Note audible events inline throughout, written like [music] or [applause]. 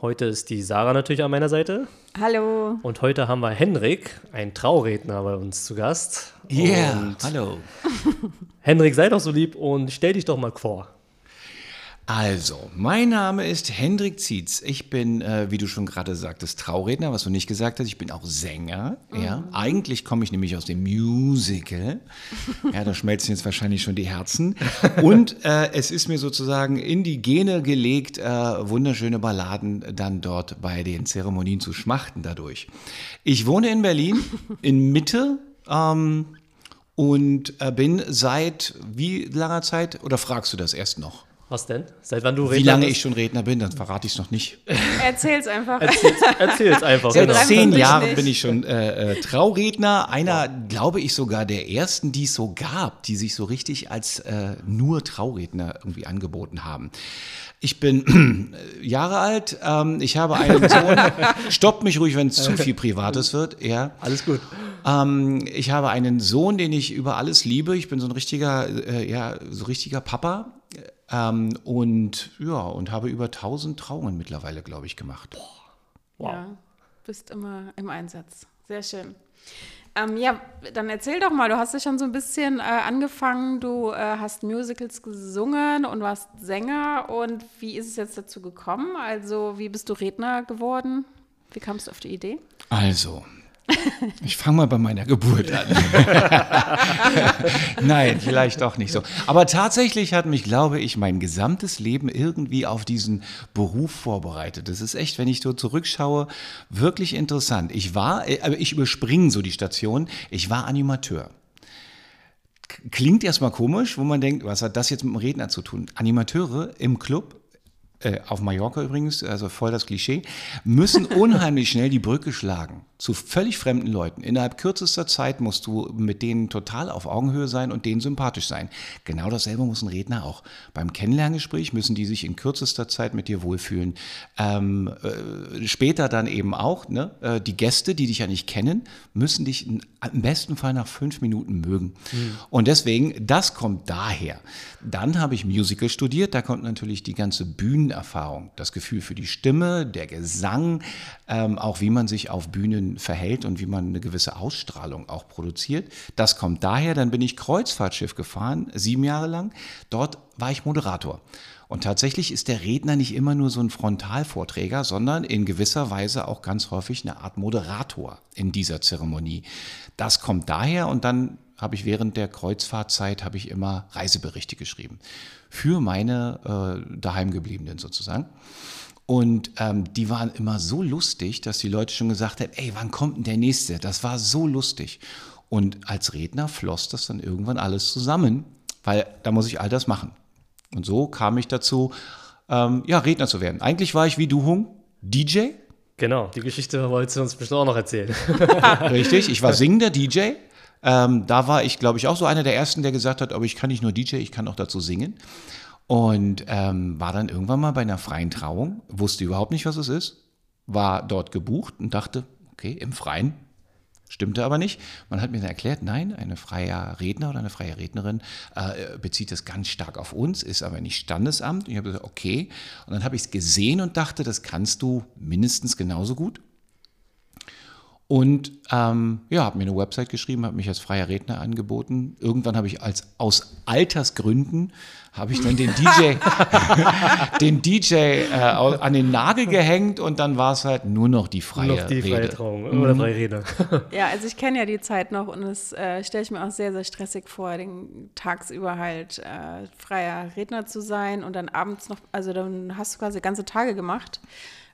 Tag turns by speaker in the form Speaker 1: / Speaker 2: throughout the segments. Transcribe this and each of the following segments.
Speaker 1: Heute ist die Sarah natürlich an meiner Seite.
Speaker 2: Hallo.
Speaker 1: Und heute haben wir Henrik, ein Trauredner, bei uns zu Gast.
Speaker 3: Yeah,
Speaker 1: und
Speaker 3: hallo. [laughs]
Speaker 1: Henrik, sei doch so lieb und stell dich doch mal vor.
Speaker 3: Also, mein Name ist Hendrik Zietz. Ich bin, äh, wie du schon gerade sagtest, Trauredner, was du nicht gesagt hast. Ich bin auch Sänger. Ja. Eigentlich komme ich nämlich aus dem Musical. Ja, da schmelzen jetzt wahrscheinlich schon die Herzen. Und äh, es ist mir sozusagen in die Gene gelegt, äh, wunderschöne Balladen dann dort bei den Zeremonien zu schmachten dadurch. Ich wohne in Berlin, in Mitte. Ähm, und äh, bin seit wie langer Zeit, oder fragst du das erst noch?
Speaker 1: Was denn? Seit wann du Redner
Speaker 3: Wie lange
Speaker 1: bist?
Speaker 3: ich schon Redner bin, dann verrate ich es noch nicht.
Speaker 2: Erzähl's einfach.
Speaker 1: Erzähl's, erzähl's einfach.
Speaker 3: Seit
Speaker 1: genau.
Speaker 3: zehn Jahren bin ich schon äh, äh, Trauredner. Einer, glaube ich, sogar der ersten, die es so gab, die sich so richtig als äh, nur Trauredner irgendwie angeboten haben. Ich bin äh, Jahre alt, ähm, ich habe einen [laughs] Sohn. Stoppt mich ruhig, wenn es zu viel Privates wird. Ja.
Speaker 1: Alles gut.
Speaker 3: Ähm, ich habe einen Sohn, den ich über alles liebe. Ich bin so ein richtiger, äh, ja, so richtiger Papa. Ähm, und ja, und habe über 1000 Trauungen mittlerweile, glaube ich, gemacht.
Speaker 1: Wow.
Speaker 2: Ja, bist immer im Einsatz. Sehr schön. Ähm, ja, dann erzähl doch mal, du hast ja schon so ein bisschen äh, angefangen, du äh, hast Musicals gesungen und warst Sänger und wie ist es jetzt dazu gekommen? Also wie bist du Redner geworden? Wie kamst du auf die Idee?
Speaker 3: Also, [laughs] ich fange mal bei meiner Geburt an. [laughs] Nein, vielleicht doch nicht so. Aber tatsächlich hat mich, glaube ich, mein gesamtes Leben irgendwie auf diesen Beruf vorbereitet. Das ist echt, wenn ich so zurückschaue, wirklich interessant. Ich war, äh, aber ich überspringe so die Station, ich war Animateur. Klingt erstmal komisch, wo man denkt, was hat das jetzt mit dem Redner zu tun? Animateure im Club, äh, auf Mallorca übrigens, also voll das Klischee, müssen unheimlich schnell die Brücke schlagen zu völlig fremden Leuten. Innerhalb kürzester Zeit musst du mit denen total auf Augenhöhe sein und denen sympathisch sein. Genau dasselbe muss ein Redner auch. Beim Kennenlerngespräch müssen die sich in kürzester Zeit mit dir wohlfühlen. Ähm, äh, später dann eben auch, ne, äh, die Gäste, die dich ja nicht kennen, müssen dich in, im besten Fall nach fünf Minuten mögen. Und deswegen, das kommt daher. Dann habe ich Musical studiert, da kommt natürlich die ganze Bühnenerfahrung, das Gefühl für die Stimme, der Gesang, ähm, auch wie man sich auf Bühnen verhält und wie man eine gewisse Ausstrahlung auch produziert. Das kommt daher, dann bin ich Kreuzfahrtschiff gefahren, sieben Jahre lang. Dort war ich Moderator. Und tatsächlich ist der Redner nicht immer nur so ein Frontalvorträger, sondern in gewisser Weise auch ganz häufig eine Art Moderator in dieser Zeremonie. Das kommt daher und dann habe ich während der Kreuzfahrtzeit habe ich immer Reiseberichte geschrieben für meine äh, daheimgebliebenen sozusagen. Und ähm, die waren immer so lustig, dass die Leute schon gesagt haben, ey, wann kommt denn der nächste? Das war so lustig. Und als Redner floss das dann irgendwann alles zusammen, weil da muss ich all das machen. Und so kam ich dazu, ähm, ja, Redner zu werden. Eigentlich war ich wie du, Hung, DJ,
Speaker 1: Genau, die Geschichte wolltest du uns bestimmt auch noch erzählen. [laughs] [laughs]
Speaker 3: richtig. Ich war singender DJ. Ähm, da war ich, glaube ich, auch so einer der ersten, der gesagt hat, aber ich kann nicht nur DJ, ich kann auch dazu singen. Und ähm, war dann irgendwann mal bei einer freien Trauung, wusste überhaupt nicht, was es ist, war dort gebucht und dachte, okay, im Freien. Stimmte aber nicht. Man hat mir dann erklärt, nein, ein freier Redner oder eine freie Rednerin äh, bezieht das ganz stark auf uns, ist aber nicht Standesamt. Und ich habe gesagt, okay. Und dann habe ich es gesehen und dachte, das kannst du mindestens genauso gut. Und ähm, ja, habe mir eine Website geschrieben, habe mich als freier Redner angeboten. Irgendwann habe ich als aus Altersgründen habe ich dann den [laughs] DJ, [laughs] den DJ äh, an den Nagel gehängt und dann war es halt nur noch die freie
Speaker 1: noch die freie
Speaker 3: Rede.
Speaker 1: Trauung oder freie Rede. [laughs]
Speaker 2: Ja, also ich kenne ja die Zeit noch und das äh, stelle ich mir auch sehr, sehr stressig vor, den tagsüber halt äh, freier Redner zu sein und dann abends noch, also dann hast du quasi ganze Tage gemacht,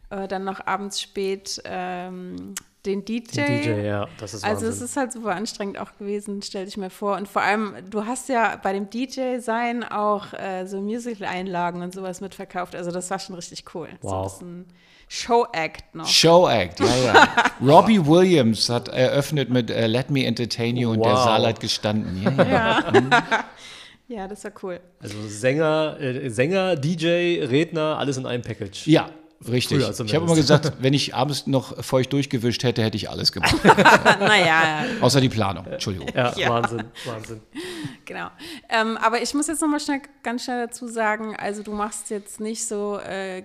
Speaker 2: äh, dann noch abends spät ähm, den DJ.
Speaker 1: Den DJ, ja, das ist
Speaker 2: Also es
Speaker 1: Wahnsinn.
Speaker 2: ist halt super anstrengend auch gewesen, stell dich mir vor. Und vor allem, du hast ja bei dem DJ-Sein auch äh, so Musical-Einlagen und sowas mitverkauft. Also das war schon richtig cool. So ein
Speaker 1: Wow.
Speaker 2: bisschen Show-Act noch.
Speaker 3: Show-Act, ja, ja. [laughs] Robbie Williams hat eröffnet mit äh, Let Me Entertain You und der
Speaker 1: Wow.
Speaker 3: Saal hat gestanden. Ja, ja.
Speaker 2: Ja, das war cool.
Speaker 1: Also Sänger, äh, Sänger, DJ, Redner, alles in einem Package.
Speaker 3: ja richtig.
Speaker 1: Früher
Speaker 3: Ich habe immer gesagt, wenn ich abends noch feucht durchgewischt hätte, hätte ich alles gemacht. [laughs]
Speaker 2: naja,
Speaker 3: Außer die Planung. Entschuldigung.
Speaker 1: Ja,
Speaker 2: Ja.
Speaker 1: Wahnsinn, Wahnsinn.
Speaker 2: genau. Ähm, aber ich muss jetzt noch mal schnell, ganz schnell dazu sagen, also du machst jetzt nicht so äh,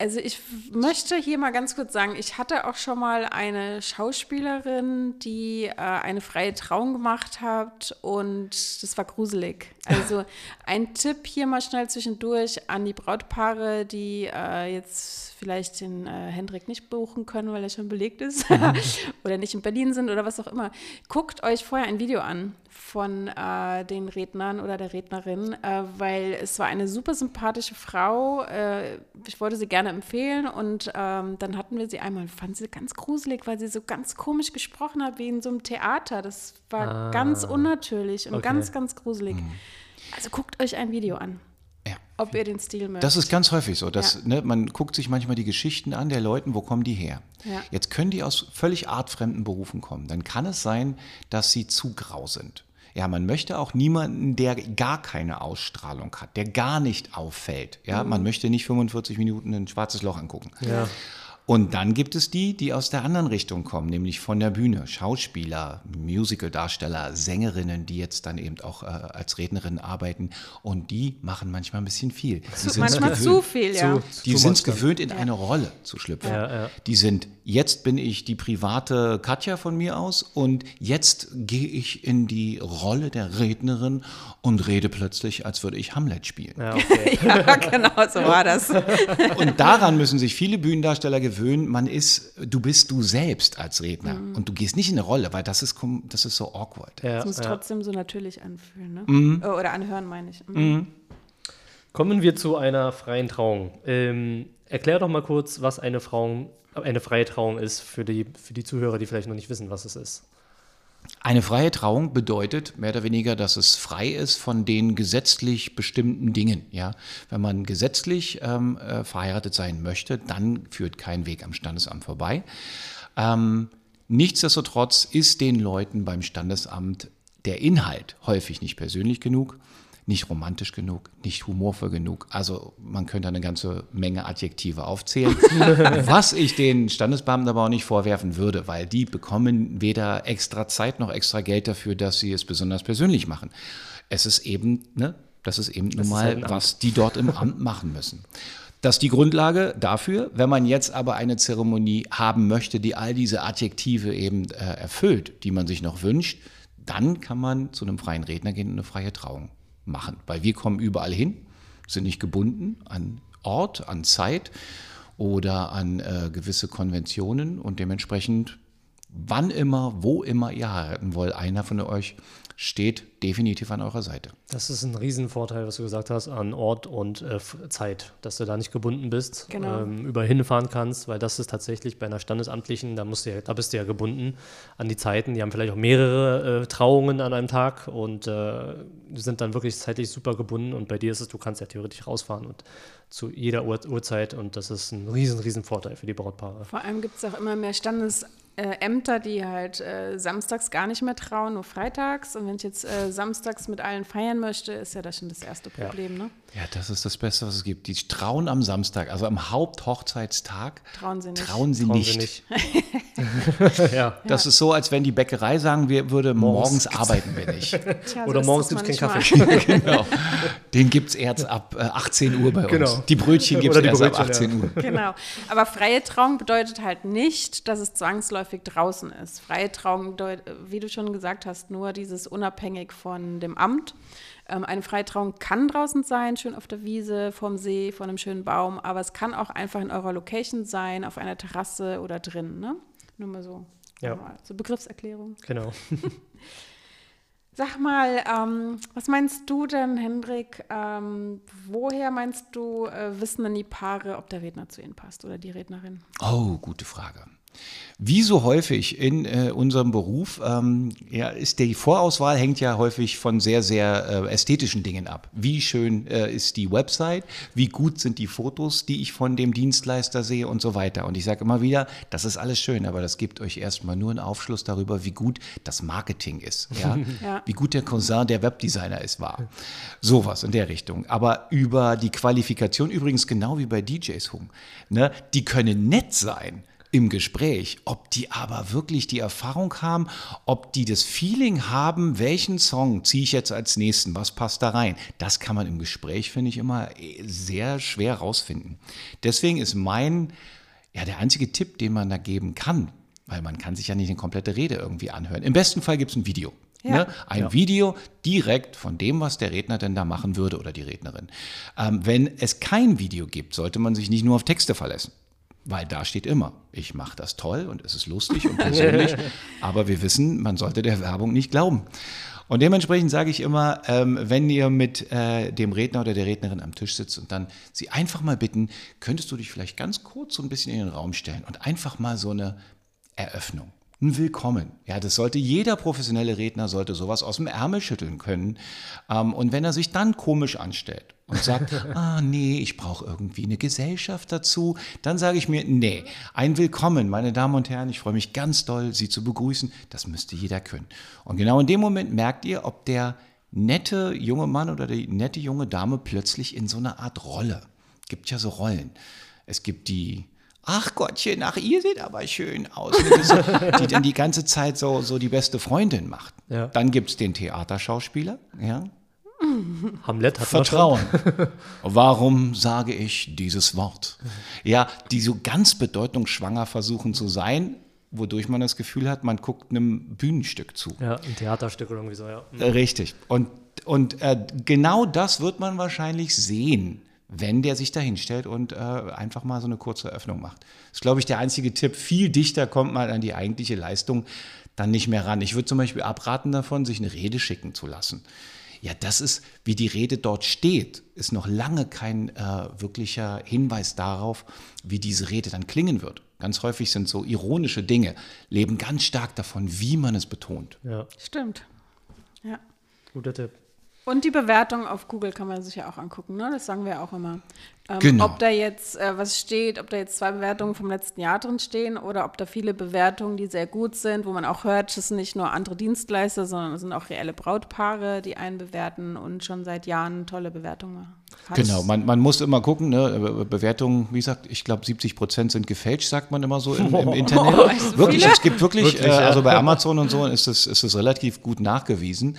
Speaker 2: also ich möchte hier mal ganz kurz sagen, ich hatte auch schon mal eine Schauspielerin, die äh, eine freie Trauung gemacht hat und das war gruselig. Also ein Tipp hier mal schnell zwischendurch an die Brautpaare, die äh, jetzt vielleicht den äh, Hendrik nicht buchen können, weil er schon belegt ist [laughs] oder nicht in Berlin sind oder was auch immer. Guckt euch vorher ein Video an von äh, den Rednern oder der Rednerin, äh, weil es war eine super sympathische Frau. Äh, ich wollte sie gerne empfehlen und ähm, dann hatten wir sie einmal, fand sie ganz gruselig, weil sie so ganz komisch gesprochen hat, wie in so einem Theater. Das war
Speaker 1: Ah,
Speaker 2: ganz unnatürlich und
Speaker 1: okay.
Speaker 2: ganz, ganz gruselig. Also guckt euch ein Video an,
Speaker 3: Ja.
Speaker 2: ob ihr den Stil mögt.
Speaker 3: Das ist ganz häufig so. Dass,
Speaker 2: Ja.
Speaker 3: ne, man guckt sich manchmal die Geschichten an der Leuten, wo kommen die her?
Speaker 2: Ja.
Speaker 3: Jetzt können die aus völlig artfremden Berufen kommen. Dann kann es sein, dass sie zu grau sind. Ja, man möchte auch niemanden, der gar keine Ausstrahlung hat, der gar nicht auffällt. Ja, man möchte nicht 45 Minuten ein schwarzes Loch angucken.
Speaker 1: Ja.
Speaker 3: Und dann gibt es die, die aus der anderen Richtung kommen, nämlich von der Bühne. Schauspieler, Musicaldarsteller, Sängerinnen, die jetzt dann eben auch äh, als Rednerinnen arbeiten. Und die machen manchmal ein bisschen viel. Die sind's
Speaker 2: manchmal
Speaker 3: gewöhnt.
Speaker 2: zu viel, ja.
Speaker 1: Zu-
Speaker 3: Die sind
Speaker 1: dann.
Speaker 3: gewöhnt, in eine Rolle zu schlüpfen.
Speaker 1: Ja, ja.
Speaker 3: Die sind, jetzt bin ich die private Katja von mir aus und jetzt gehe ich in die Rolle der Rednerin und rede plötzlich, als würde ich Hamlet spielen.
Speaker 1: Ja, [laughs] okay.
Speaker 2: ja, genau, so war das.
Speaker 3: Und daran müssen sich viele Bühnendarsteller gewöhnen. Man ist, du bist du selbst als Redner
Speaker 2: Mhm.
Speaker 3: und du gehst nicht in eine Rolle, weil das ist, das ist so awkward.
Speaker 1: Ja,
Speaker 2: Es muss
Speaker 1: ja.
Speaker 2: trotzdem so natürlich anfühlen, ne?
Speaker 3: Mhm.
Speaker 2: Äh, Oder anhören, meine ich. Mhm.
Speaker 1: Kommen wir zu einer freien Trauung. Ähm, erklär doch mal kurz, was eine, Trauung, eine freie Trauung ist für die, für die Zuhörer, die vielleicht noch nicht wissen, was es ist.
Speaker 3: Eine freie Trauung bedeutet mehr oder weniger, dass es frei ist von den gesetzlich bestimmten Dingen. Ja? Wenn man gesetzlich ähm, äh, verheiratet sein möchte, dann führt kein Weg am Standesamt vorbei. Ähm, nichtsdestotrotz ist den Leuten beim Standesamt der Inhalt häufig nicht persönlich genug, nicht romantisch genug, nicht humorvoll genug. Also man könnte eine ganze Menge Adjektive aufzählen, [laughs] was ich den Standesbeamten aber auch nicht vorwerfen würde, weil die bekommen weder extra Zeit noch extra Geld dafür, dass sie es besonders persönlich machen. Es ist eben, ne, das ist eben nun mal,
Speaker 1: halt
Speaker 3: was die dort im Amt machen müssen. Das ist die Grundlage dafür, wenn man jetzt aber eine Zeremonie haben möchte, die all diese Adjektive eben äh, erfüllt, die man sich noch wünscht, dann kann man zu einem freien Redner gehen und eine freie Trauung machen. Weil wir kommen überall hin, sind nicht gebunden an Ort, an Zeit oder an äh, gewisse Konventionen und dementsprechend, wann immer, wo immer ihr heiraten wollt, einer von euch steht definitiv an eurer Seite.
Speaker 1: Das ist ein Riesenvorteil, was du gesagt hast, an Ort und äh, Zeit, dass du da nicht gebunden bist,
Speaker 2: Genau.
Speaker 1: ähm, überall hinfahren kannst, weil das ist tatsächlich bei einer Standesamtlichen, da, musst du ja, da bist du ja gebunden an die Zeiten. Die haben vielleicht auch mehrere äh, Trauungen an einem Tag und äh, sind dann wirklich zeitlich super gebunden. Und bei dir ist es, du kannst ja theoretisch rausfahren und zu jeder Uhr, Uhrzeit und das ist ein riesen, riesen Vorteil für die Brautpaare.
Speaker 2: Vor allem gibt es auch immer mehr Standesämter, die halt äh, samstags gar nicht mehr trauen, nur freitags. Und wenn ich jetzt äh, samstags mit allen feiern möchte, ist ja das schon das erste
Speaker 1: Ja.
Speaker 2: Problem, ne?
Speaker 3: Ja, das ist das Beste, was es gibt. Die trauen am Samstag, also am Haupthochzeitstag,
Speaker 2: Trauen sie nicht.
Speaker 3: trauen sie
Speaker 1: Trauen
Speaker 3: nicht.
Speaker 1: sie nicht. [laughs] ja.
Speaker 3: Das ist so, als wenn die Bäckerei sagen wir würde, morgens, arbeiten wir nicht. [laughs]
Speaker 2: Tja, so
Speaker 1: Oder
Speaker 2: ist
Speaker 1: morgens gibt es keinen. Kaffee. [laughs]
Speaker 3: genau. Den gibt es erst ab äh, 18 Uhr bei uns.
Speaker 1: Genau.
Speaker 3: Die Brötchen gibt es erst ab
Speaker 1: Brötchen,
Speaker 3: 18 Uhr.
Speaker 2: Genau. Aber freie Trauung bedeutet halt nicht, dass es zwangsläufig draußen ist. Freie Trauung bedeutet, wie du schon gesagt hast, nur dieses unabhängig von dem Amt. Ähm, eine freie Trauung kann draußen sein, schön auf der Wiese, vorm See, vor einem schönen Baum, aber es kann auch einfach in eurer Location sein, auf einer Terrasse oder drin. Ne? Nur mal so.
Speaker 1: Ja.
Speaker 2: Mal So Begriffserklärung.
Speaker 1: Genau. [laughs]
Speaker 2: Sag mal, ähm, was meinst du denn, Hendrik? Ähm, woher meinst du, äh, wissen denn die Paare, ob der Redner zu ihnen passt oder die Rednerin?
Speaker 3: Oh, gute Frage. Wie so häufig in äh, unserem Beruf, ähm, ja, ist die Vorauswahl hängt ja häufig von sehr, sehr äh, ästhetischen Dingen ab. Wie schön äh, ist die Website, wie gut sind die Fotos, die ich von dem Dienstleister sehe und so weiter. Und ich sage immer wieder, das ist alles schön, aber das gibt euch erstmal nur einen Aufschluss darüber, wie gut das Marketing ist. Ja? [laughs]
Speaker 2: Ja.
Speaker 3: Wie gut der Cousin der Webdesigner ist, war. Sowas in der Richtung. Aber über die Qualifikation, übrigens genau wie bei DJs Hung, ne, die können nett sein im Gespräch, ob die aber wirklich die Erfahrung haben, ob die das Feeling haben, welchen Song ziehe ich jetzt als nächsten, was passt da rein. Das kann man im Gespräch, finde ich, immer sehr schwer rausfinden. Deswegen ist mein, ja, der einzige Tipp, den man da geben kann, weil man kann sich ja nicht eine komplette Rede irgendwie anhören. Im besten Fall gibt es ein Video.
Speaker 2: Ja.
Speaker 3: Ne? Ein
Speaker 1: Ja.
Speaker 3: Video direkt von dem, was der Redner denn da machen würde oder die Rednerin. Ähm, wenn es kein Video gibt, sollte man sich nicht nur auf Texte verlassen. Weil da steht immer, ich mache das toll und es ist lustig und persönlich, [laughs] aber wir wissen, man sollte der Werbung nicht glauben. Und dementsprechend sage ich immer, ähm, wenn ihr mit äh, dem Redner oder der Rednerin am Tisch sitzt und dann sie einfach mal bitten, könntest du dich vielleicht ganz kurz so ein bisschen in den Raum stellen und einfach mal so eine Eröffnung. Ein Willkommen. Ja, das sollte jeder professionelle Redner sollte sowas aus dem Ärmel schütteln können. Ähm, und wenn er sich dann komisch anstellt und sagt, [laughs] ah nee, ich brauche irgendwie eine Gesellschaft dazu, dann sage ich mir, nee, ein Willkommen, meine Damen und Herren, ich freue mich ganz doll, Sie zu begrüßen. Das müsste jeder können. Und genau in dem Moment merkt ihr, ob der nette junge Mann oder die nette junge Dame plötzlich in so eine Art Rolle. Gibt ja so Rollen. Es gibt die Ach Gottchen, ach, ihr seht aber schön aus. [laughs] Die, dann die ganze Zeit so, so die beste Freundin macht.
Speaker 1: Ja.
Speaker 3: Dann gibt es den Theaterschauspieler, ja. [laughs]
Speaker 1: Hamlet hat
Speaker 3: Vertrauen. [laughs] Warum sage ich dieses Wort? Ja, die so ganz bedeutungsschwanger versuchen zu sein, wodurch man das Gefühl hat, man guckt einem Bühnenstück zu.
Speaker 1: Ja, ein Theaterstück oder irgendwie so, ja.
Speaker 3: Äh, Richtig. Und, und äh, genau das wird man wahrscheinlich sehen, wenn der sich da hinstellt und äh, einfach mal so eine kurze Öffnung macht. Das ist, glaube ich, der einzige Tipp. Viel dichter kommt man an die eigentliche Leistung dann nicht mehr ran. Ich würde zum Beispiel abraten davon, sich eine Rede schicken zu lassen. Ja, das ist, wie die Rede dort steht, ist noch lange kein äh, wirklicher Hinweis darauf, wie diese Rede dann klingen wird. Ganz häufig sind so ironische Dinge, leben ganz stark davon, wie man es betont.
Speaker 1: Ja,
Speaker 2: Stimmt. Ja.
Speaker 1: guter Tipp.
Speaker 2: Und die Bewertung auf Google kann man sich ja auch angucken, ne? Das sagen wir auch immer. Ähm,
Speaker 3: Genau.
Speaker 2: Ob da jetzt äh, was steht, ob da jetzt zwei Bewertungen vom letzten Jahr drin stehen oder ob da viele Bewertungen, die sehr gut sind, wo man auch hört, das sind nicht nur andere Dienstleister, sondern es sind auch reelle Brautpaare, die einen bewerten und schon seit Jahren tolle Bewertungen hat.
Speaker 3: Genau, man, man muss immer gucken, ne? Be- Bewertungen, wie gesagt, ich glaube 70 Prozent sind gefälscht, sagt man immer so im, im [laughs] Internet.
Speaker 2: Oh, echt so
Speaker 3: wirklich,
Speaker 2: viele?
Speaker 3: es gibt wirklich,
Speaker 1: Wirklich,
Speaker 3: äh,
Speaker 1: ja.
Speaker 3: also bei Amazon und so ist es, ist es relativ gut nachgewiesen.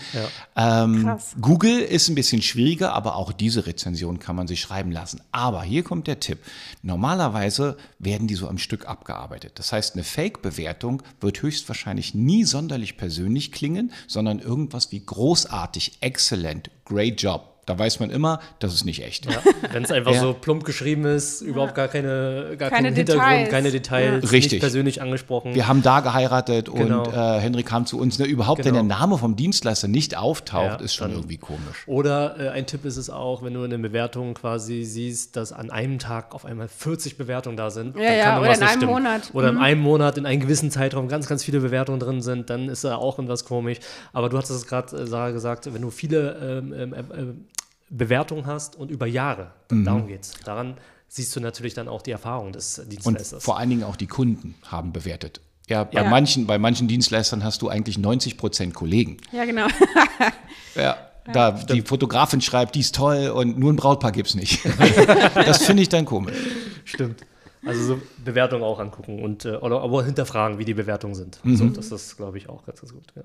Speaker 3: Ähm,
Speaker 2: Krass.
Speaker 3: Google ist ein bisschen schwieriger, aber auch diese Rezension kann man sich schreiben lassen. Aber hier kommt der Tipp. Normalerweise werden die so am Stück abgearbeitet. Das heißt, eine Fake-Bewertung wird höchstwahrscheinlich nie sonderlich persönlich klingen, sondern irgendwas wie großartig, excellent, great job. Da weiß man immer, das ist nicht echt.
Speaker 1: Ja, Wenn es [laughs] einfach
Speaker 3: Ja.
Speaker 1: so plump geschrieben ist, überhaupt gar keine, gar
Speaker 2: Keine
Speaker 1: keinen Hintergrund,
Speaker 2: Details.
Speaker 1: keine Details,
Speaker 3: Richtig.
Speaker 1: nicht persönlich angesprochen.
Speaker 3: Wir haben da geheiratet
Speaker 1: Genau.
Speaker 3: und äh, Henrik kam zu uns. Ne, überhaupt, wenn
Speaker 1: Genau.
Speaker 3: der Name vom Dienstleister nicht auftaucht,
Speaker 1: Ja,
Speaker 3: ist schon
Speaker 1: dann-
Speaker 3: irgendwie komisch.
Speaker 1: Oder äh, ein Tipp ist es auch, wenn du in den Bewertungen quasi siehst, dass an einem Tag auf einmal 40 Bewertungen da sind.
Speaker 2: Ja,
Speaker 1: dann
Speaker 2: ja,
Speaker 1: kann
Speaker 2: oder in
Speaker 1: nicht
Speaker 2: einem
Speaker 1: stimmen.
Speaker 2: Monat.
Speaker 1: Oder in
Speaker 2: Mhm.
Speaker 1: einem Monat, in einem gewissen Zeitraum ganz, ganz viele Bewertungen drin sind, dann ist da auch irgendwas komisch. Aber du hattest es gerade, äh, Sarah, gesagt, wenn du viele ähm, ähm, Bewertungen hast und über Jahre,
Speaker 3: Mhm.
Speaker 1: darum geht's. Daran siehst du natürlich dann auch die Erfahrung des
Speaker 3: Und
Speaker 1: Dienstleisters.
Speaker 3: vor allen Dingen auch die Kunden haben bewertet. Ja, bei,
Speaker 2: Ja.
Speaker 3: Manchen, bei manchen Dienstleistern hast du eigentlich 90 Prozent Kollegen.
Speaker 2: Ja, genau. [laughs]
Speaker 3: Ja, da die Fotografin schreibt, die ist toll und nur ein Brautpaar gibt's nicht. [laughs] das finde ich dann komisch.
Speaker 1: Stimmt. Also so Bewertungen auch angucken und äh, oder aber hinterfragen, wie die Bewertungen sind.
Speaker 3: Mhm.
Speaker 1: So, das ist, glaube ich, auch ganz, ganz gut. Ja.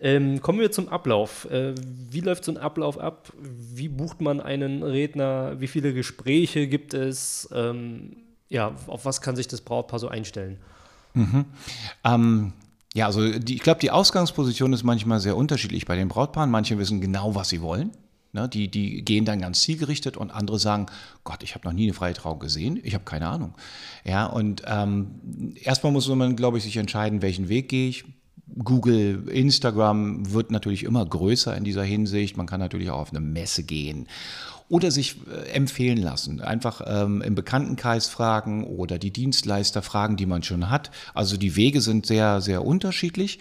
Speaker 1: Ähm, kommen wir zum Ablauf. Äh, wie läuft so ein Ablauf ab? Wie bucht man einen Redner? Wie viele Gespräche gibt es? Ähm, ja, auf was kann sich das Brautpaar so einstellen?
Speaker 3: Ähm, ja, also die, ich glaube, die Ausgangsposition ist manchmal sehr unterschiedlich bei den Brautpaaren. Manche wissen genau, was sie wollen. Ne, die, die gehen dann ganz zielgerichtet und andere sagen, Gott, ich habe noch nie eine freie Trauung gesehen, ich habe keine Ahnung. Ja, und ähm, erstmal muss man, glaube ich, sich entscheiden, welchen Weg gehe ich. Google, Instagram wird natürlich immer größer in dieser Hinsicht. Man kann natürlich auch auf eine Messe gehen oder sich äh, empfehlen lassen. Einfach ähm, im Bekanntenkreis fragen oder die Dienstleister fragen, die man schon hat. Also die Wege sind sehr, sehr unterschiedlich.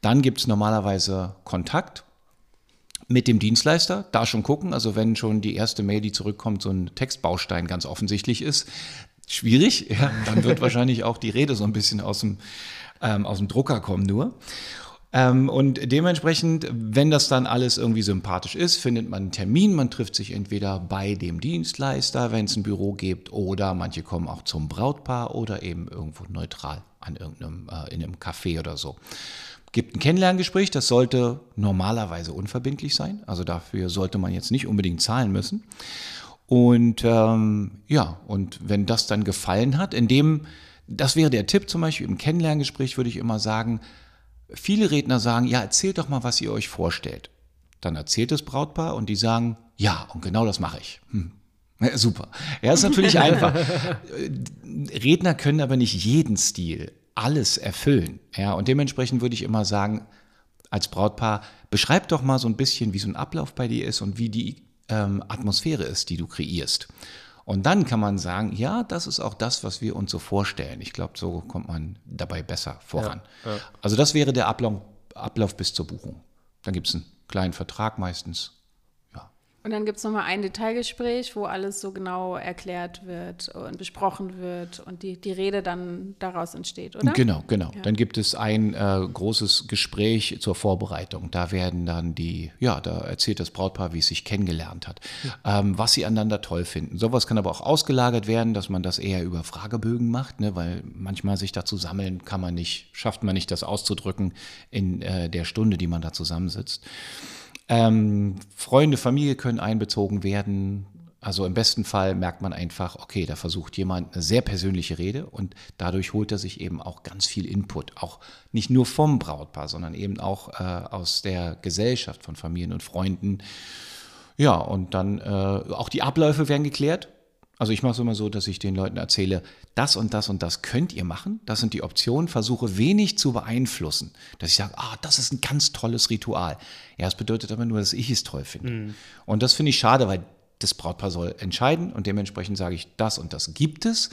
Speaker 3: Dann gibt es normalerweise Kontakt mit dem Dienstleister, da schon gucken. Also wenn schon die erste Mail, die zurückkommt, so ein Textbaustein ganz offensichtlich ist, schwierig, [laughs] ja, dann wird [laughs] wahrscheinlich auch die Rede so ein bisschen aus dem, ähm, aus dem Drucker kommen nur. Ähm, und dementsprechend, wenn das dann alles irgendwie sympathisch ist, findet man einen Termin. Man trifft sich entweder bei dem Dienstleister, wenn es ein Büro gibt, oder manche kommen auch zum Brautpaar oder eben irgendwo neutral an irgendeinem, äh, in einem Café oder so. Gibt ein Kennenlerngespräch, das sollte normalerweise unverbindlich sein. Also dafür sollte man jetzt nicht unbedingt zahlen müssen. Und ähm, ja, und wenn das dann gefallen hat, in dem, das wäre der Tipp zum Beispiel im Kennenlerngespräch, würde ich immer sagen, Viele Redner sagen, ja, erzählt doch mal, was ihr euch vorstellt. Dann erzählt das Brautpaar und die sagen, ja, und genau das mache ich. Hm. Ja, [laughs] super. Ja, ist natürlich [laughs] einfach. Redner können aber nicht jeden Stil, alles erfüllen. Ja, und dementsprechend würde ich immer sagen, als Brautpaar, beschreib doch mal so ein bisschen, wie so ein Ablauf bei dir ist und wie die ähm, Atmosphäre ist, die du kreierst. Und dann kann man sagen, ja, das ist auch das, was wir uns so vorstellen. Ich glaube, so kommt man dabei besser voran. Ja, ja. Also das wäre der Ablauf, Ablauf bis zur Buchung. Dann gibt es einen kleinen Vertrag meistens
Speaker 2: und dann gibt es nochmal ein Detailgespräch, wo alles so genau erklärt wird und besprochen wird und die, die Rede dann daraus entsteht, oder?
Speaker 3: Genau, genau. Ja. Dann gibt es ein äh, großes Gespräch zur Vorbereitung. Da werden dann die, ja, da erzählt das Brautpaar, wie es sich kennengelernt hat, ja. ähm, was sie aneinander toll finden. Sowas kann aber auch ausgelagert werden, dass man das eher über Fragebögen macht, ne, weil manchmal sich dazu sammeln kann man nicht, schafft man nicht, das auszudrücken in äh, der Stunde, die man da zusammensitzt. Ähm, Freunde, Familie können einbezogen werden. Also im besten Fall merkt man einfach, okay, da versucht jemand eine sehr persönliche Rede und dadurch holt er sich eben auch ganz viel Input. Auch nicht nur vom Brautpaar, sondern eben auch äh, aus der Gesellschaft von Familien und Freunden. Ja, und dann äh, auch die Abläufe werden geklärt. Also ich mache es immer so, dass ich den Leuten erzähle, das und das und das könnt ihr machen, das sind die Optionen, versuche wenig zu beeinflussen. Dass ich sage, ah, das ist ein ganz tolles Ritual. Ja, das bedeutet aber nur, dass ich es toll finde. Mhm. Und das finde ich schade, weil das Brautpaar soll entscheiden und dementsprechend sage ich, das und das gibt es.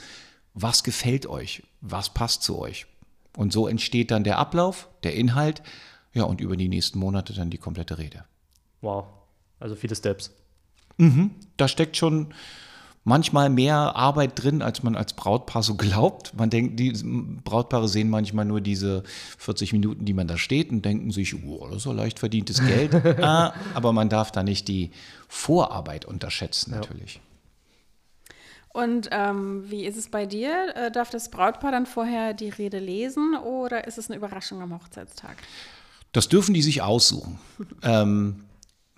Speaker 3: Was gefällt euch? Was passt zu euch? Und so entsteht dann der Ablauf, der Inhalt, ja, und über die nächsten Monate dann die komplette Rede.
Speaker 1: Wow, also viele Steps.
Speaker 3: Mhm. Da steckt schon manchmal mehr Arbeit drin, als man als Brautpaar so glaubt. Man denkt, die Brautpaare sehen manchmal nur diese 40 Minuten, die man da steht und denken sich, oh, das ist so leicht verdientes Geld. [laughs] ah, aber man darf da nicht die Vorarbeit unterschätzen, natürlich. Ja.
Speaker 2: Und ähm, wie ist es bei dir? Äh, darf das Brautpaar dann vorher die Rede lesen oder ist es eine Überraschung am Hochzeitstag?
Speaker 3: Das dürfen die sich aussuchen. [laughs] ähm,